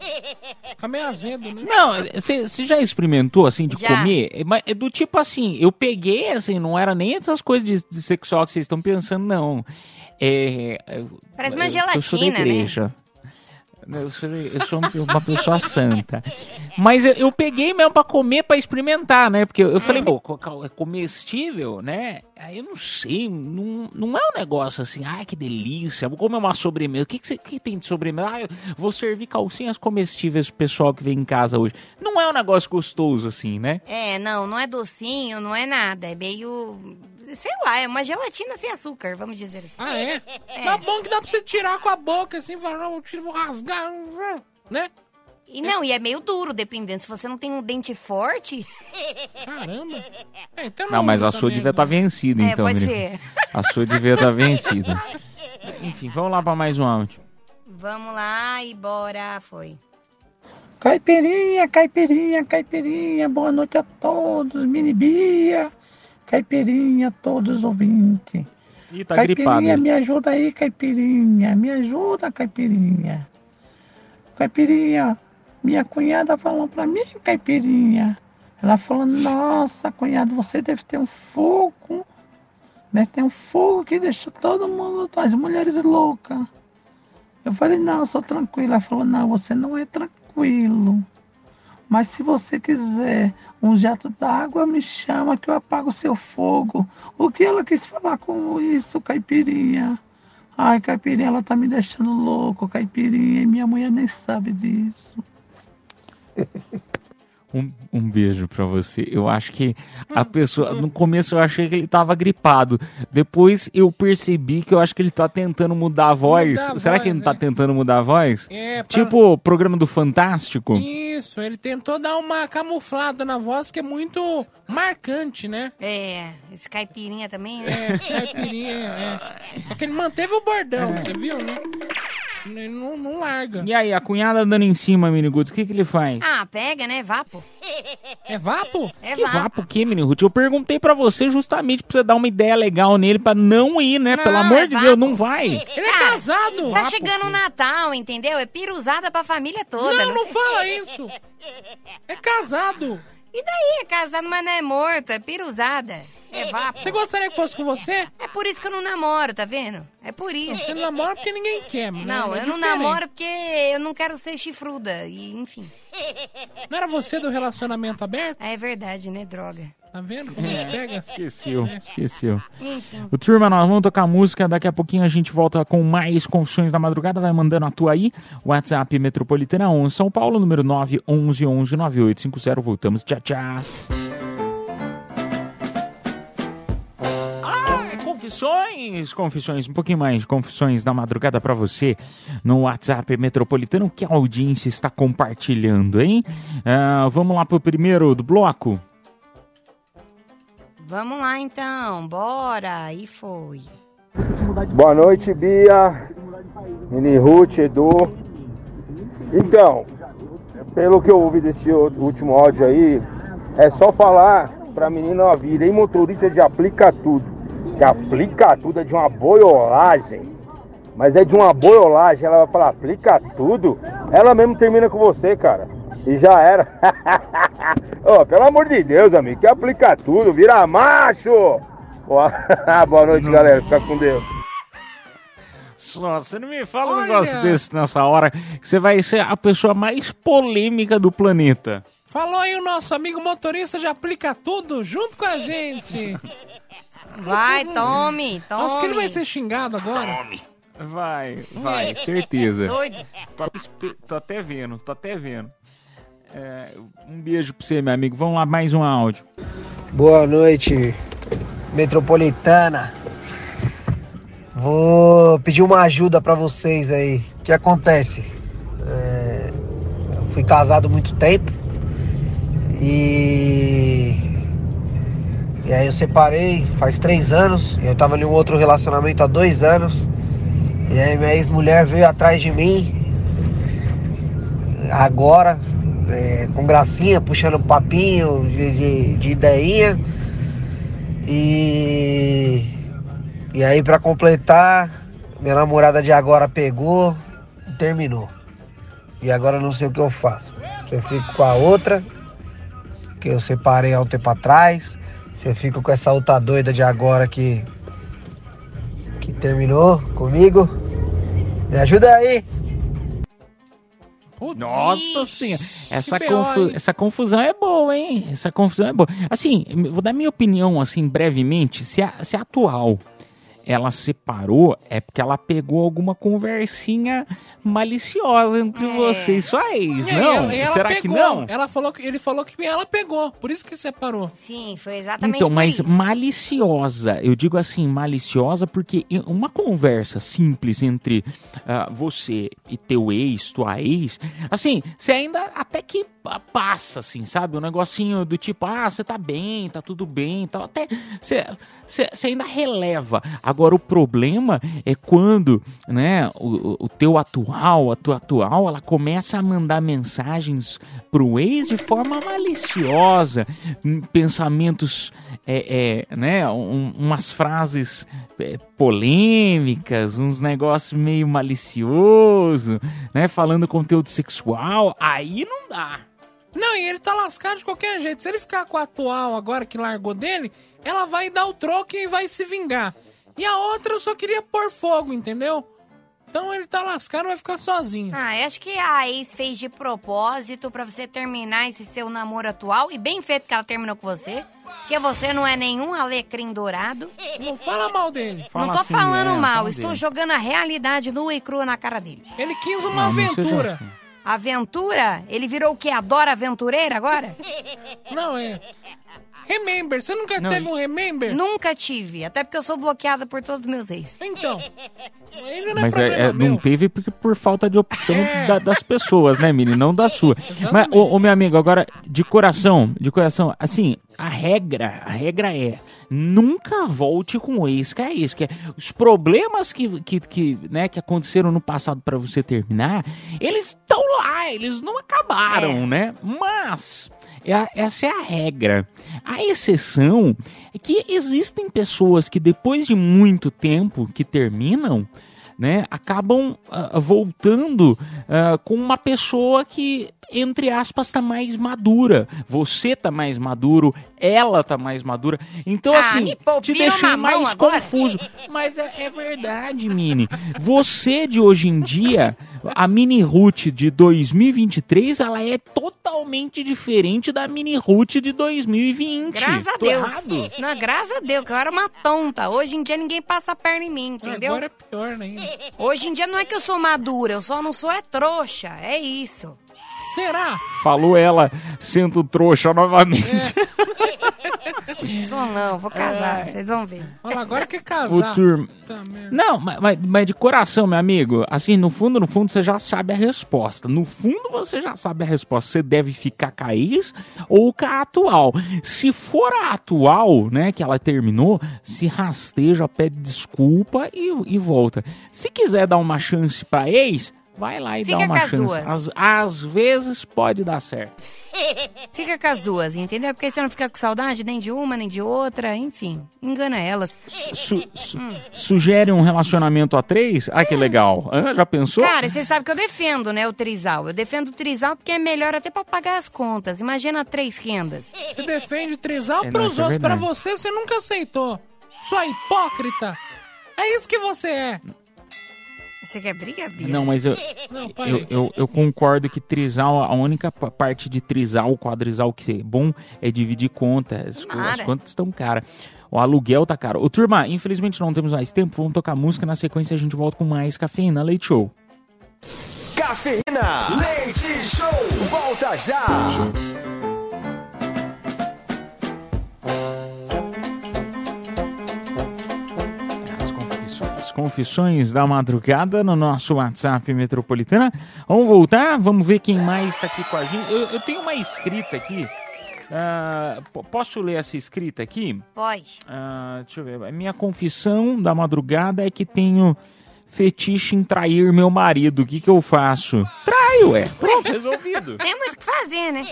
Fica meio azedo, né? Não, você já experimentou, assim, de Já. comer? É, mas É do tipo assim, eu peguei, assim, não era nem essas coisas de, de sexual que vocês estão pensando, não. É, é, Parece uma eu- Eu sou da gelatina, né? Eu sou, eu sou uma pessoa santa. Mas eu, eu peguei mesmo pra comer, pra experimentar, né? Porque eu, eu falei, pô, é comestível, né? Aí eu não sei, não, não é um negócio assim, ai que delícia, vou comer uma sobremesa. O que, que, você, que tem de sobremesa? Ah, eu vou servir calcinhas comestíveis pro pessoal que vem em casa hoje. Não é um negócio gostoso assim, né? É, não, não é docinho, não é nada. É meio. Sei lá, é uma gelatina sem açúcar, vamos dizer assim. Ah, é? Tá bom que dá pra você tirar com a boca, assim, falar, não, eu tiro, vou rasgar, né? E não, e é meio duro, dependendo. Se você não tem um dente forte. Caramba. É, então Não, mas a sua devia estar vencida, É, então. pode menino. ser. A sua devia estar vencida. Enfim, vamos lá para mais um áudio. Vamos lá e bora. Foi. Caipirinha, caipirinha, caipirinha, boa noite a todos, mini Bia, caipirinha, todos os ouvintes. Ih, tá caipirinha, gripado ele. me ajuda aí, caipirinha, me ajuda, caipirinha. Caipirinha, minha cunhada falou pra mim, caipirinha. Ela falou, nossa, cunhado, você deve ter um fogo, deve ter um fogo que deixa todo mundo, as mulheres loucas. Eu falei, não, eu sou tranquila. Ela falou, não, você não é tranquilo. Mas se você quiser um jato d'água, me chama que eu apago o seu fogo. O que ela quis falar com isso, caipirinha? Ai, caipirinha, ela tá me deixando louco, caipirinha, e minha mulher nem sabe disso. Um, um beijo pra você. Eu acho que a pessoa. No começo eu achei que ele tava gripado. Depois eu percebi que eu acho que ele tá tentando mudar a voz. Mudar a Será voz, que ele não tá né? tentando mudar a voz? É, pra- Tipo o programa do Fantástico. Isso, ele tentou dar uma camuflada na voz que é muito marcante, né? É, esse caipirinha também, né? É, caipirinha, é. Só que ele manteve o bordão, você viu, né? Ele não, não larga. E aí, a cunhada dando em cima, Miniguts, o que, que ele faz? Ah, pega, né? Vapo. É vapo? É Que vapo. vapo o quê, menino Ruth? Eu perguntei pra você justamente pra você dar uma ideia legal nele pra não ir, né? Não, Pelo amor é de vapo. Deus, não vai. Ele é casado. Tá chegando o Natal, entendeu? É piruzada pra família toda. Não, não fala isso. É casado. E daí? É casado, mas não é morto. É piruzada. É vapo. Você gostaria que fosse com você? É por isso que eu não namoro, tá vendo? É por isso. Você não namora porque ninguém quer, né? Não, É eu não diferente. namoro porque eu não quero ser chifruda. E, enfim. Não era você do relacionamento aberto? É verdade, né? Droga. Tá vendo como a gente pega? Esqueceu, esqueceu. Enfim. O turma, nós vamos tocar música. Daqui a pouquinho a gente volta com mais confissões da madrugada. Vai mandando a tua aí. WhatsApp Metropolitana 11 São Paulo, número 911 11 9850. Voltamos. Tchau, tchau. Confissões, confissões, um pouquinho mais de confissões da madrugada pra você no WhatsApp Metropolitano que a audiência está compartilhando, hein? Ah, vamos lá pro primeiro do bloco. Vamos lá então, bora. E foi. Boa noite, Bia, Mini Ruth, Edu. Então, pelo que eu ouvi desse último áudio aí, é só falar pra menina, ó, virei motorista de aplica tudo. Que aplica tudo é de uma boiolagem. Mas é de uma boiolagem, ela vai falar, aplica tudo. Ela mesmo termina com você, cara. E já era. Ô, pelo amor de Deus, amigo, que aplica tudo, vira macho. Boa, noite, galera. Fica com Deus. Só, você não me fala um Olha. negócio desse nessa hora, que você vai ser a pessoa mais polêmica do planeta. Falou aí o nosso amigo motorista de aplica tudo junto com a gente. Vai, tome, tome. Nossa, que ele vai ser xingado agora. Vai, vai, certeza. Doido. Tô, até vendo, tô até vendo. É, um beijo pra você, meu amigo. Vamos lá, mais um áudio. Boa noite, metropolitana. Vou pedir uma ajuda pra vocês aí. O que acontece? É, eu fui casado muito tempo e e aí eu separei faz três anos. Eu tava em um outro relacionamento há dois anos e aí minha ex-mulher veio atrás de mim agora é, com gracinha, puxando papinho de, de, de ideinha. E, e aí pra completar, minha namorada de agora pegou e terminou. E agora eu não sei o que eu faço. Eu fico com a outra, que eu separei há um tempo atrás, se eu fico com essa outra doida de agora que, que terminou comigo. Me ajuda aí! Nossa senhora, essa, confu- essa confusão é boa, hein? Essa confusão é boa. Assim, vou dar minha opinião, assim, brevemente. Se a, se a atual ela separou é porque ela pegou alguma conversinha maliciosa entre vocês, sua ex, É, não? ela- ela Será que pegou. não? Ela falou que, ele falou que ela pegou, por isso que separou. Sim, foi exatamente Então, por mas isso. maliciosa, eu digo assim, maliciosa porque em uma conversa simples entre ah, você e teu ex, tua ex, assim, você ainda até que passa, assim, sabe? Um negocinho do tipo, ah, você tá bem, tá tudo bem, tal. Até você, você, você ainda releva. Agora, o problema é quando, né, o, o- o teu atual, a tua atual, ela começa a mandar mensagens pro ex de forma maliciosa, hum, pensamentos, é, é, né, um- umas frases é, polêmicas, uns negócios meio malicioso, né, falando conteúdo sexual, aí não dá. Não, e ele tá lascado de qualquer jeito. Se ele ficar com a atual agora que largou dele, ela vai dar o troco e vai se vingar. E a outra eu só queria pôr fogo, entendeu? Então ele tá lascado, vai ficar sozinho. Ah, eu acho que a ex fez de propósito pra você terminar esse seu namoro atual. E bem feito que ela terminou com você. Porque você não é nenhum alecrim dourado. Não fala mal dele. não tô falando mal, estou jogando a realidade nua e crua na cara dele. Ele quis uma Não, aventura. assim. Aventura? Ele virou o quê? Adora aventureira agora? Não, é. Remember, você nunca Não, teve um remember? Nunca tive, até porque eu sou bloqueada por todos os meus ex. Então, ele não é Mas problema é, é, meu. não teve porque por falta de opção da- das pessoas, né, Mili? Não da sua. Exatamente. Mas, ô, ô, meu amigo, agora, de coração, de coração, assim, a regra, a regra é nunca volte com o ex, que é isso, que é, os problemas que, que, que, né, que aconteceram no passado pra você terminar, eles estão lá, eles não acabaram, né? Mas... é essa é a regra. A exceção é que existem pessoas que depois de muito tempo que terminam, né, acabam ah, voltando ah, com uma pessoa que, entre aspas, tá mais madura. Você tá mais maduro, ela tá mais madura. Então, Ah, assim, te deixei mais agora? confuso. Mas é, é verdade, Mini. Você de hoje em dia, a Mini Ruth de 2023, ela é totalmente diferente da Mini Ruth de 2020. Graças a Tô Deus. errado? Não, graças a Deus, que eu era uma tonta. Hoje em dia ninguém passa a perna em mim, entendeu? Agora é pior ainda. Hoje em dia não é que eu sou madura, eu só não sou é trouxa. É isso. Será? Falou ela, sendo trouxa novamente. Sou não, vou casar, vocês vão ver. Olha, agora quer O casar. turma. Tá. Não, mas, mas- mas de coração, meu amigo, assim, no fundo, no fundo, você já sabe a resposta. No fundo, você já sabe a resposta. Você deve ficar com a ex ou com a atual. Se for a atual, né, que ela terminou, se rasteja, pede desculpa e, e volta. Se quiser dar uma chance pra ex, vai lá e Fica dá uma com as chance. duas. Às, às vezes pode dar certo. Fica com as duas, entendeu? Porque você não fica com saudade nem de uma, nem de outra, enfim. Engana elas. Su- su- Sugere um relacionamento a três? Ah, que legal. Hã? já pensou? Cara, você sabe que eu defendo, né, o trisal. Eu defendo o trisal porque é melhor até pra pagar as contas. Imagina três rendas. Você defende trisal É, não, pros isso é outros, pra verdade. você você nunca aceitou. Sua hipócrita. É isso que você é. Você quer briga, Bia? Não, mas eu, Não, eu, eu, eu concordo que trisal, a única pa- parte de trisal, quadrisal que é bom é dividir contas. As, as contas estão caras. O aluguel tá caro. Ô, turma, infelizmente não temos mais tempo. Vamos tocar música. Na sequência a gente volta com mais cafeína. Leite Show. Cafeína, leite show, volta já. Confissões da madrugada no nosso WhatsApp Metropolitana. Vamos voltar? Vamos ver quem mais está aqui com a gente. Eu, eu tenho uma escrita aqui. Po- posso ler essa escrita aqui? Pode. Ah, deixa eu ver. Minha confissão da madrugada é que tenho fetiche em trair meu marido. O que, que eu faço? Traio, é. Pronto, resolvido. Tem muito o que fazer, né?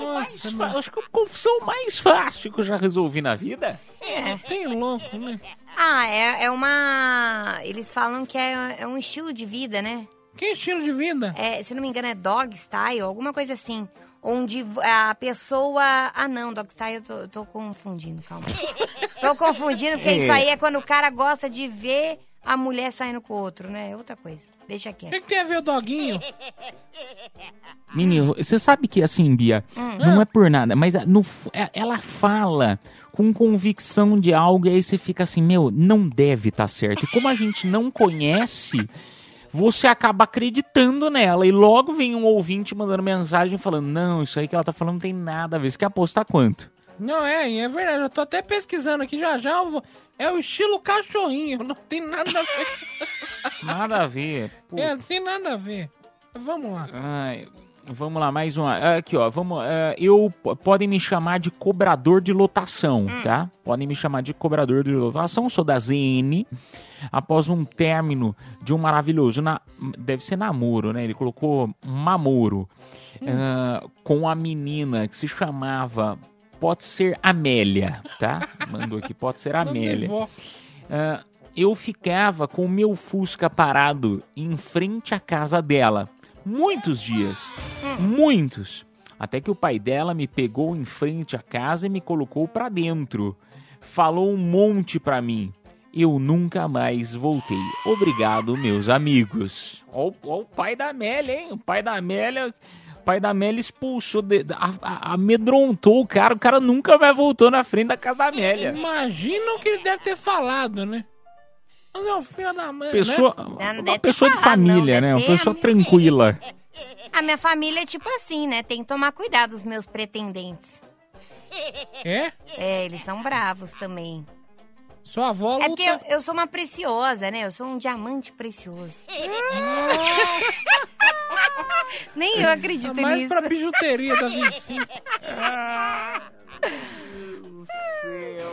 Mais fa- Acho que a confissão mais fácil que eu já resolvi na vida. É. Tem louco, né? Ah, é, é uma. Eles falam que é, é um estilo de vida, né? Que estilo de vida? É, se não me engano, é dog style, alguma coisa assim. Onde a pessoa. Ah, não, dog style eu tô, eu tô confundindo, calma. tô confundindo, porque É. isso aí é quando o cara gosta de ver a mulher saindo com o outro, né? É outra coisa. Deixa O quieto. que, que tem a ver o doguinho? Menino, você sabe que assim, Bia, Hum. não é por nada, mas no, f- é- ela fala com convicção de algo e aí você fica assim, meu, não deve estar certo. E como a gente não conhece, você acaba acreditando nela. E logo vem um ouvinte mandando mensagem falando, não, isso aí que ela tá falando não tem nada a ver. Você quer apostar quanto? Não, é, é verdade. Eu tô até pesquisando aqui já já. eu vou- É o estilo cachorrinho. Não tem nada a ver. Nada a ver. é, não tem nada a ver. Vamos lá. Ai, vamos lá, mais uma. Aqui, ó, vamos. é, eu podem me chamar de cobrador de lotação, tá? Podem me chamar de cobrador de lotação. Sou da ZN. Após um término de um maravilhoso, na, deve ser namoro, né? Ele colocou mamoro ah, com a menina que se chamava. Pode ser Amélia, tá? Mandou aqui, pode ser Amélia. Ah, eu ficava com o meu Fusca parado em frente à casa dela. Muitos dias. Muitos. Até que o pai dela me pegou em frente à casa e me colocou pra dentro. Falou um monte pra mim. Eu nunca mais voltei. Obrigado, meus amigos. Ó, o- ó o pai da Amélia, hein? O pai da Amélia. O pai da Amélia expulsou, de- a- a- amedrontou o cara. O cara nunca mais voltou na frente da casa da Amélia. Imagina o que ele deve ter falado, né? Não, filho da mãe. Pessoa, né? uma pessoa de família, né? Uma pessoa tranquila. A minha família é tipo assim, né? Tem que tomar cuidado os meus pretendentes. É? É, eles são bravos também. Sua avó É porque eu, eu sou uma preciosa, né? Eu sou um diamante precioso. Nem eu acredito Tá mais nisso. pra bijuteria da 25.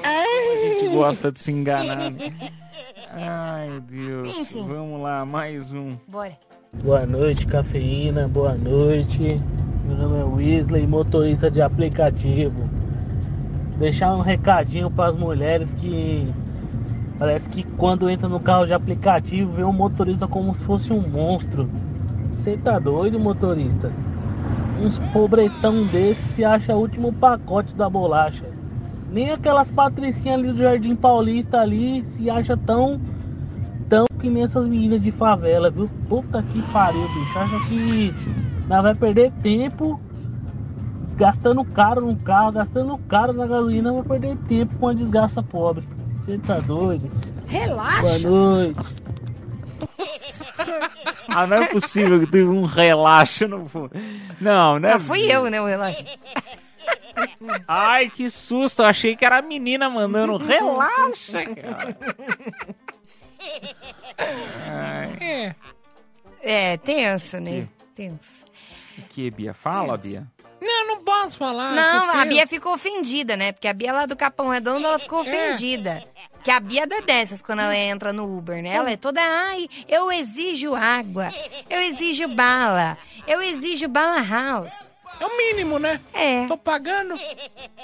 A gente gosta de se enganar. né? Ai, Deus. Enfim. Vamos lá, mais um. Bora. Boa noite, cafeína. Boa noite. Meu nome é Weasley, motorista de aplicativo. Deixar um recadinho para as mulheres que parece que quando entra no carro de aplicativo vê um motorista como se fosse um monstro. Você tá doido, motorista? Uns pobretão desse se acha o último pacote da bolacha. Nem aquelas patricinhas ali do Jardim Paulista ali se acha tão tão que nem essas meninas de favela, viu? Puta que pariu, bicho. Acha que nós vai perder tempo gastando caro no carro, gastando caro na gasolina, vai perder tempo com a desgraça pobre. Você tá doido? Relaxa. Boa noite. Ah, não é possível que teve um relaxo no fundo. Não, né? Não, fui eu, né, o relógio. Ai, que susto. Eu achei que era a menina mandando relaxa, cara. Ai, É. É, tenso, né? Tenso. que, Bia? Fala, Bia. Não, não posso falar. Não, a tenso. Bia ficou ofendida, né? Porque a Bia lá do Capão Redondo, ela ficou ofendida. Que a Bia dá dessas quando ela entra no Uber, né? Ela é toda, ai, eu exijo água, eu exijo bala, eu exijo bala house. É o mínimo, né? É. Tô pagando.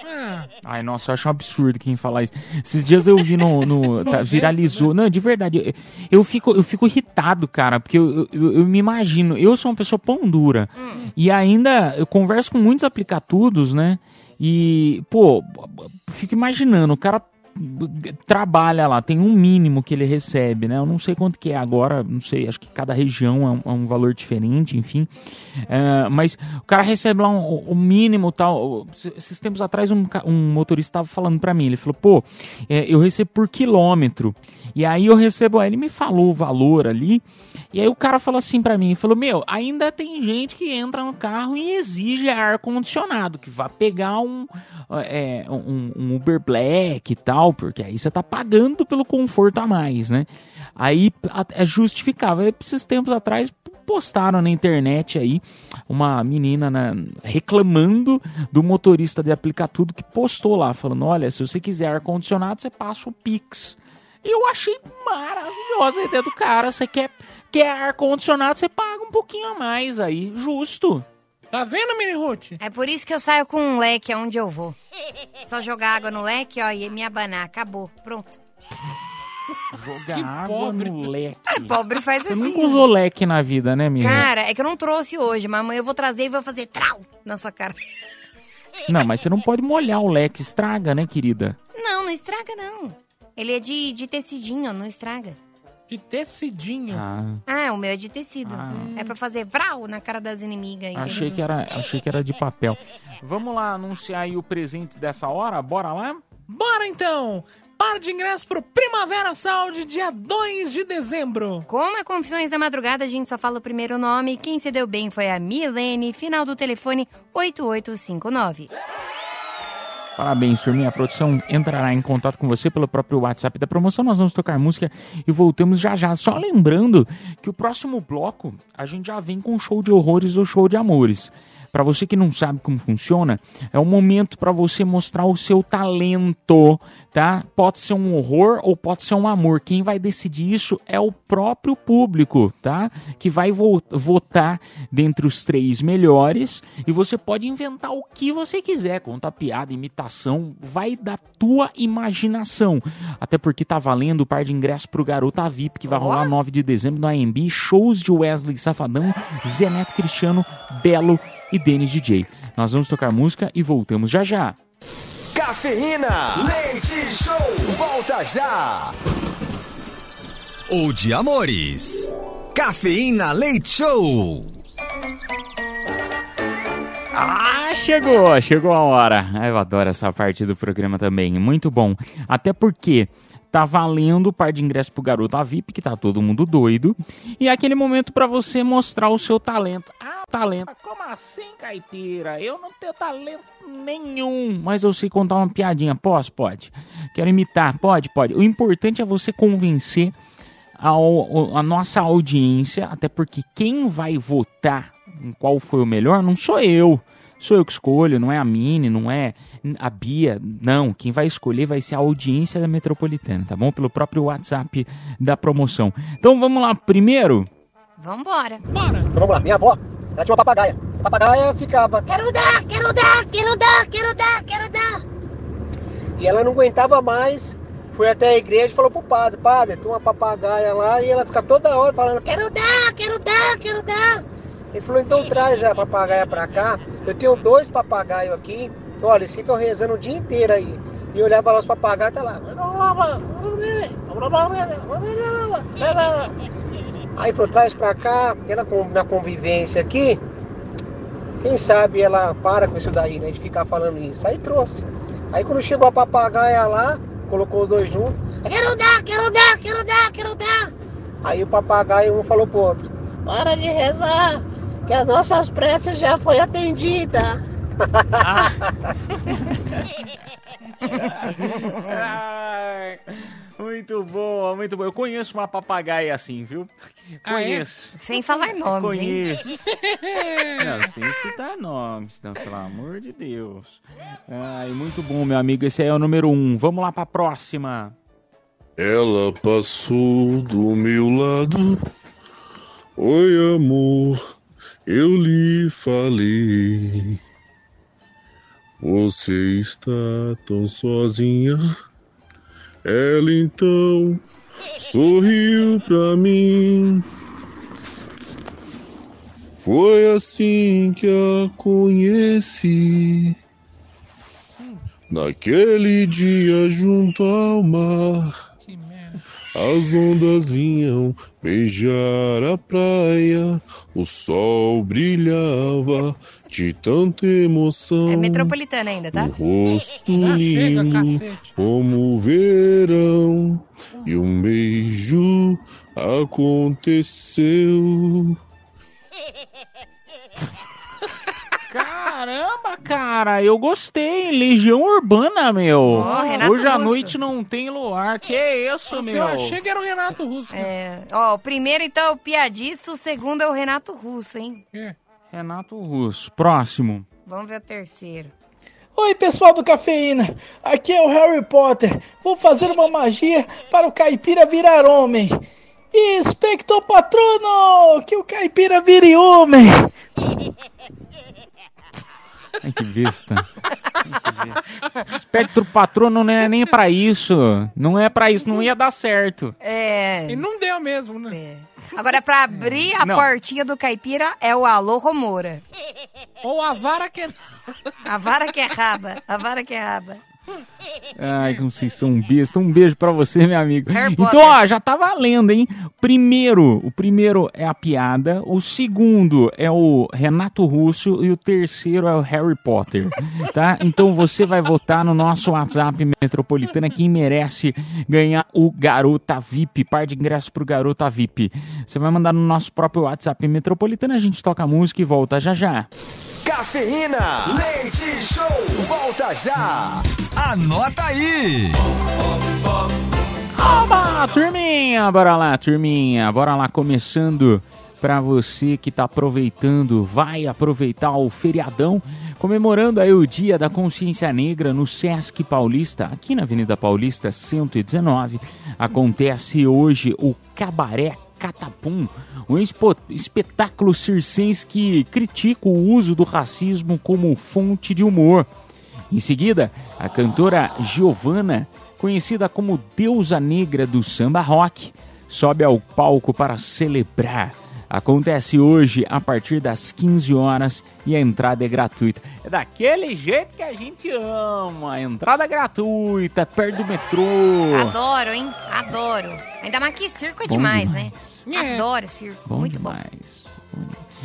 Ah, Ai, nossa, eu acho um absurdo quem falar isso. Esses dias eu vi no. no- tá, viralizou. Não, de verdade. Eu, eu fico, eu fico irritado, cara, porque eu, eu, eu me imagino. Eu sou uma pessoa pão dura. E ainda eu converso com muitos aplicatudos, né? E, pô, fico imaginando, o cara trabalha lá, tem um mínimo que ele recebe, né? Eu não sei quanto que é agora, não sei, acho que cada região é um, é um valor diferente, enfim. É, mas o cara recebe lá um, um mínimo tal. Esses tempos atrás um, um motorista estava falando para mim, ele falou, pô, é, eu recebo por quilômetro. E aí eu recebo, ele me falou o valor ali. E aí o cara falou assim para mim, falou, meu, ainda tem gente que entra no carro e exige ar condicionado, que vai pegar um, é, um, um Uber Black e tal, porque aí você tá pagando pelo conforto a mais, né? Aí é justificável. Esses tempos atrás postaram na internet aí uma menina né, reclamando do motorista de aplicar tudo que postou lá, falando: olha, se você quiser ar condicionado, você passa o Pix. Eu achei maravilhosa a ideia do cara. Você quer, quer ar condicionado, você paga um pouquinho a mais aí, justo. Tá vendo, Mini Ruth? É por isso que eu saio com um leque aonde eu vou. Só jogar água no leque, ó, e me abanar. Acabou. Pronto. Jogar água no leque. Pobre faz Você assim. nunca usou leque na vida, né, Miriam? Cara, é que eu não trouxe hoje, mas amanhã eu vou trazer e vou fazer trau na sua cara. Não, mas você não pode molhar o leque, estraga, né, querida? Não, não estraga, não. Ele é de, de tecidinho, não estraga. De tecidinho. Ah, Ah, o meu é de tecido. É pra fazer vral na cara das inimigas, entendeu? achei que era, achei que era de papel. Vamos lá anunciar aí o presente dessa hora? Bora lá? Bora então! Par de ingresso pro Primavera Sound, dia 2 de dezembro. Como é Confissões da Madrugada, a gente só fala o primeiro nome. Quem se deu bem foi a Milene, final do telefone 8859. Parabéns, turminha. A produção entrará em contato com você pelo próprio WhatsApp da promoção. Nós vamos tocar música e voltamos já já. Só lembrando que o próximo bloco a gente já vem com show de horrores ou show de amores. Para você que não sabe como funciona, é um momento para você mostrar o seu talento, tá? Pode ser um horror ou pode ser um amor. Quem vai decidir isso é o próprio público, tá? Que vai vo- votar dentre os três melhores e você pode inventar o que você quiser, contar piada, imitação, vai da tua imaginação. Até porque tá valendo o par de ingressos pro Garota VIP que vai rolar 9 de dezembro no AMB, shows de Wesley Safadão, Zé Neto Cristiano, Belo e Denis DJ. Nós vamos tocar música e voltamos já já. Cafeína, leite show, volta já. O de amores. Cafeína Leite Show. Ah, chegou, chegou a hora. Ah, Eu adoro essa parte do programa também, muito bom. Até porque tá valendo o par de ingressos pro Garota VIP, que tá todo mundo doido. E é aquele momento pra você mostrar o seu talento. Ah, talento. Como assim, caipira? Eu não tenho talento nenhum. Mas eu sei contar uma piadinha. Posso? Pode. Quero imitar? Pode? Pode. O importante é você convencer ao- a nossa audiência, até porque quem vai votar em qual foi o melhor não sou eu. Sou eu que escolho, não é a Mini, não é a Bia. Não, quem vai escolher vai ser a audiência da Metropolitana, tá bom? Pelo próprio WhatsApp da promoção. Então vamos lá, primeiro. Vambora. Bora. Então vamos lá, minha avó, ela tinha uma papagaia. A papagaia ficava, quero dar, quero dar, quero dar, quero dar, quero dar. E ela não aguentava mais, foi até a igreja e falou pro padre, padre, tem uma papagaia lá e ela fica toda hora falando, quero dar, quero dar, quero dar. Ele falou, então traz a papagaia pra cá, eu tenho dois papagaios aqui, olha, eles ficam rezando o dia inteiro aí. E olhava lá os papagaios, tá lá. Aí falou, traz pra cá, ela na convivência aqui, quem sabe ela para com isso daí, né? De ficar falando isso. Aí trouxe. Aí quando chegou a papagaia lá, colocou os dois juntos. Quero dar, quero dar, quero dar, quero dar. Aí o papagaio um falou pro outro. Para de rezar, que as nossas preces já foi atendida. Ai, muito bom, muito bom. Eu conheço uma papagaia assim, viu? Ah, é? Conheço. Sem falar nomes, hein? Conheço. Não, sem citar nomes, não, pelo amor de Deus. Ai, muito bom, meu amigo. Esse aí é o número um. Vamos lá pra próxima. Ela passou do meu lado. Oi, amor, eu lhe falei. Você está tão sozinha. Ela então sorriu pra mim. Foi assim que a conheci. Naquele dia junto ao mar. As ondas vinham beijar a praia, o sol brilhava de tanta emoção. É metropolitana ainda, tá? O rosto Ah, chega, lindo cacete. como o verão e um beijo aconteceu. Caramba, cara, eu gostei. Legião Urbana, meu. Ó, Renato Hoje à Russo. noite não tem luar. Que isso, Nossa, meu? eu achei que era o Renato Russo. É, ó, o primeiro então é o piadista, o segundo é o Renato Russo, hein? Renato Russo. Próximo. Vamos ver o terceiro. Oi, pessoal do Cafeína. Aqui é o Harry Potter. Vou fazer uma magia para o caipira virar homem. E Specto Patrono! Que o caipira vire homem! Ai, que besta. Espectro patrono não é nem pra isso. Não é pra isso, não ia dar certo. É. E não deu mesmo, né? Agora, pra abrir a Não. portinha do caipira é o Alô Romora. Ou a vara que é. A vara que é raba. A vara que é raba. Ai, como vocês são besta. Um beijo pra você, meu amigo. Então, ó, já tá valendo, hein? Primeiro, o primeiro é a piada, o segundo é o Renato Russo e o terceiro é o Harry Potter, tá? Então você vai votar no nosso WhatsApp Metropolitana quem merece ganhar o Garota VIP, par de ingressos pro Garota VIP. Você vai mandar no nosso próprio WhatsApp Metropolitana, a gente toca música e volta já já. Cafeína, leite show, volta já. Anota aí! Oba, turminha, bora lá, turminha, bora lá, começando pra você que tá aproveitando, vai aproveitar o feriadão, comemorando aí o Dia da Consciência Negra no Sesc Paulista, aqui na Avenida Paulista 119, acontece hoje o Cabaré Catapum, um espetáculo circense que critica o uso do racismo como fonte de humor. Em seguida, a cantora Giovanna, conhecida como deusa negra do samba rock, sobe ao palco para celebrar. Acontece hoje a partir das 15 horas e a entrada é gratuita. É daquele jeito que a gente ama. Entrada gratuita, perto do metrô. Adoro, hein? Adoro. Ainda mais que circo é Bom demais, demais. né? Adoro circo. Bom Muito demais.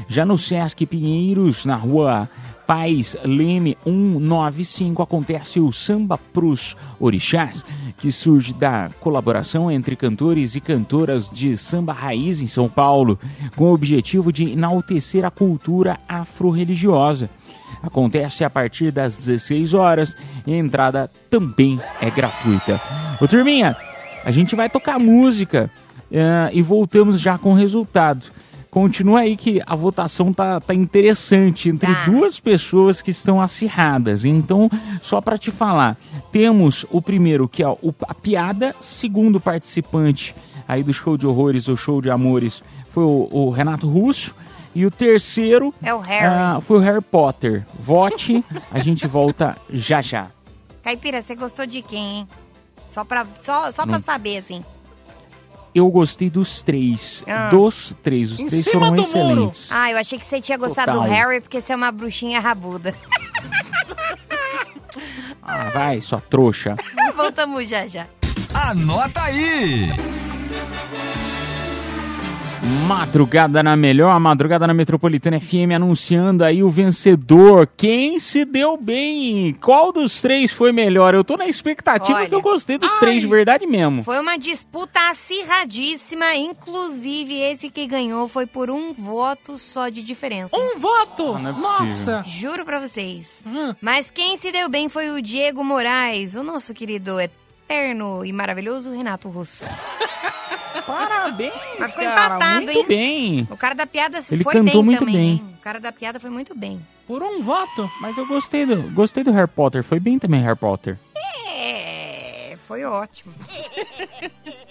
Já no Sesc Pinheiros, na rua Paz Leme 195, acontece o Samba Pros Orixás, que surge da colaboração entre cantores e cantoras de samba raiz em São Paulo, com o objetivo de enaltecer a cultura afro-religiosa. Acontece a partir das 16 horas e a entrada também é gratuita. Ô turminha, a gente vai tocar música eh, e voltamos já com o resultado. Continua aí que a votação tá, tá interessante entre duas pessoas que estão acirradas. Então, só para te falar, temos o primeiro que é o- a piada, segundo participante aí do show de horrores ou show de amores foi o, o Renato Russo. E o terceiro É o Harry. ah, foi o Harry Potter. Vote, a gente volta já já. Caipira, você gostou de quem, hein? Só pra, só, só pra saber, assim. Eu gostei dos três. Ah. Dos três. Os três foram excelentes. Ah, eu achei que você tinha gostado Total. do Harry porque você é uma bruxinha rabuda. Ah, vai, sua trouxa. Voltamos já já. Anota aí! Madrugada na melhor, madrugada na Metropolitana FM anunciando aí o vencedor. Quem se deu bem? Qual dos três foi melhor? Eu tô na expectativa Olha. que eu gostei dos três de verdade mesmo. Foi uma disputa acirradíssima, inclusive esse que ganhou foi por um voto só de diferença. Um voto? não é Nossa! Juro pra vocês. Hum. Mas quem se deu bem foi o Diego Moraes, o nosso querido eterno e maravilhoso Renato Russo. Parabéns, Mas ficou cara, empatado, muito hein? bem. O cara da piada se Ele foi cantou bem muito também, bem. hein? O cara da piada foi muito bem. Por um voto? Mas eu gostei do, gostei do Harry Potter. Foi bem também Harry Potter. É, foi ótimo.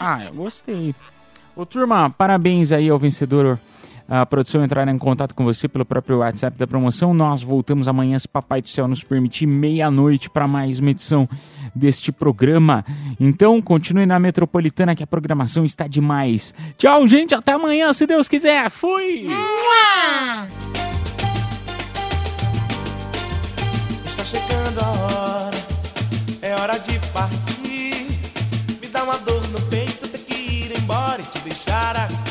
Ah, eu gostei. Ô, turma, parabéns aí ao vencedor. A produção entrará em contato com você pelo próprio WhatsApp da promoção. Nós voltamos amanhã, se Papai do Céu nos permitir, meia-noite para mais uma edição deste programa. Então, continue na Metropolitana que a programação está demais. Tchau, gente. Até amanhã, se Deus quiser. Fui! Está chegando a hora, é hora de partir. Me dá uma dor no peito, ter que ir embora e te deixar aqui.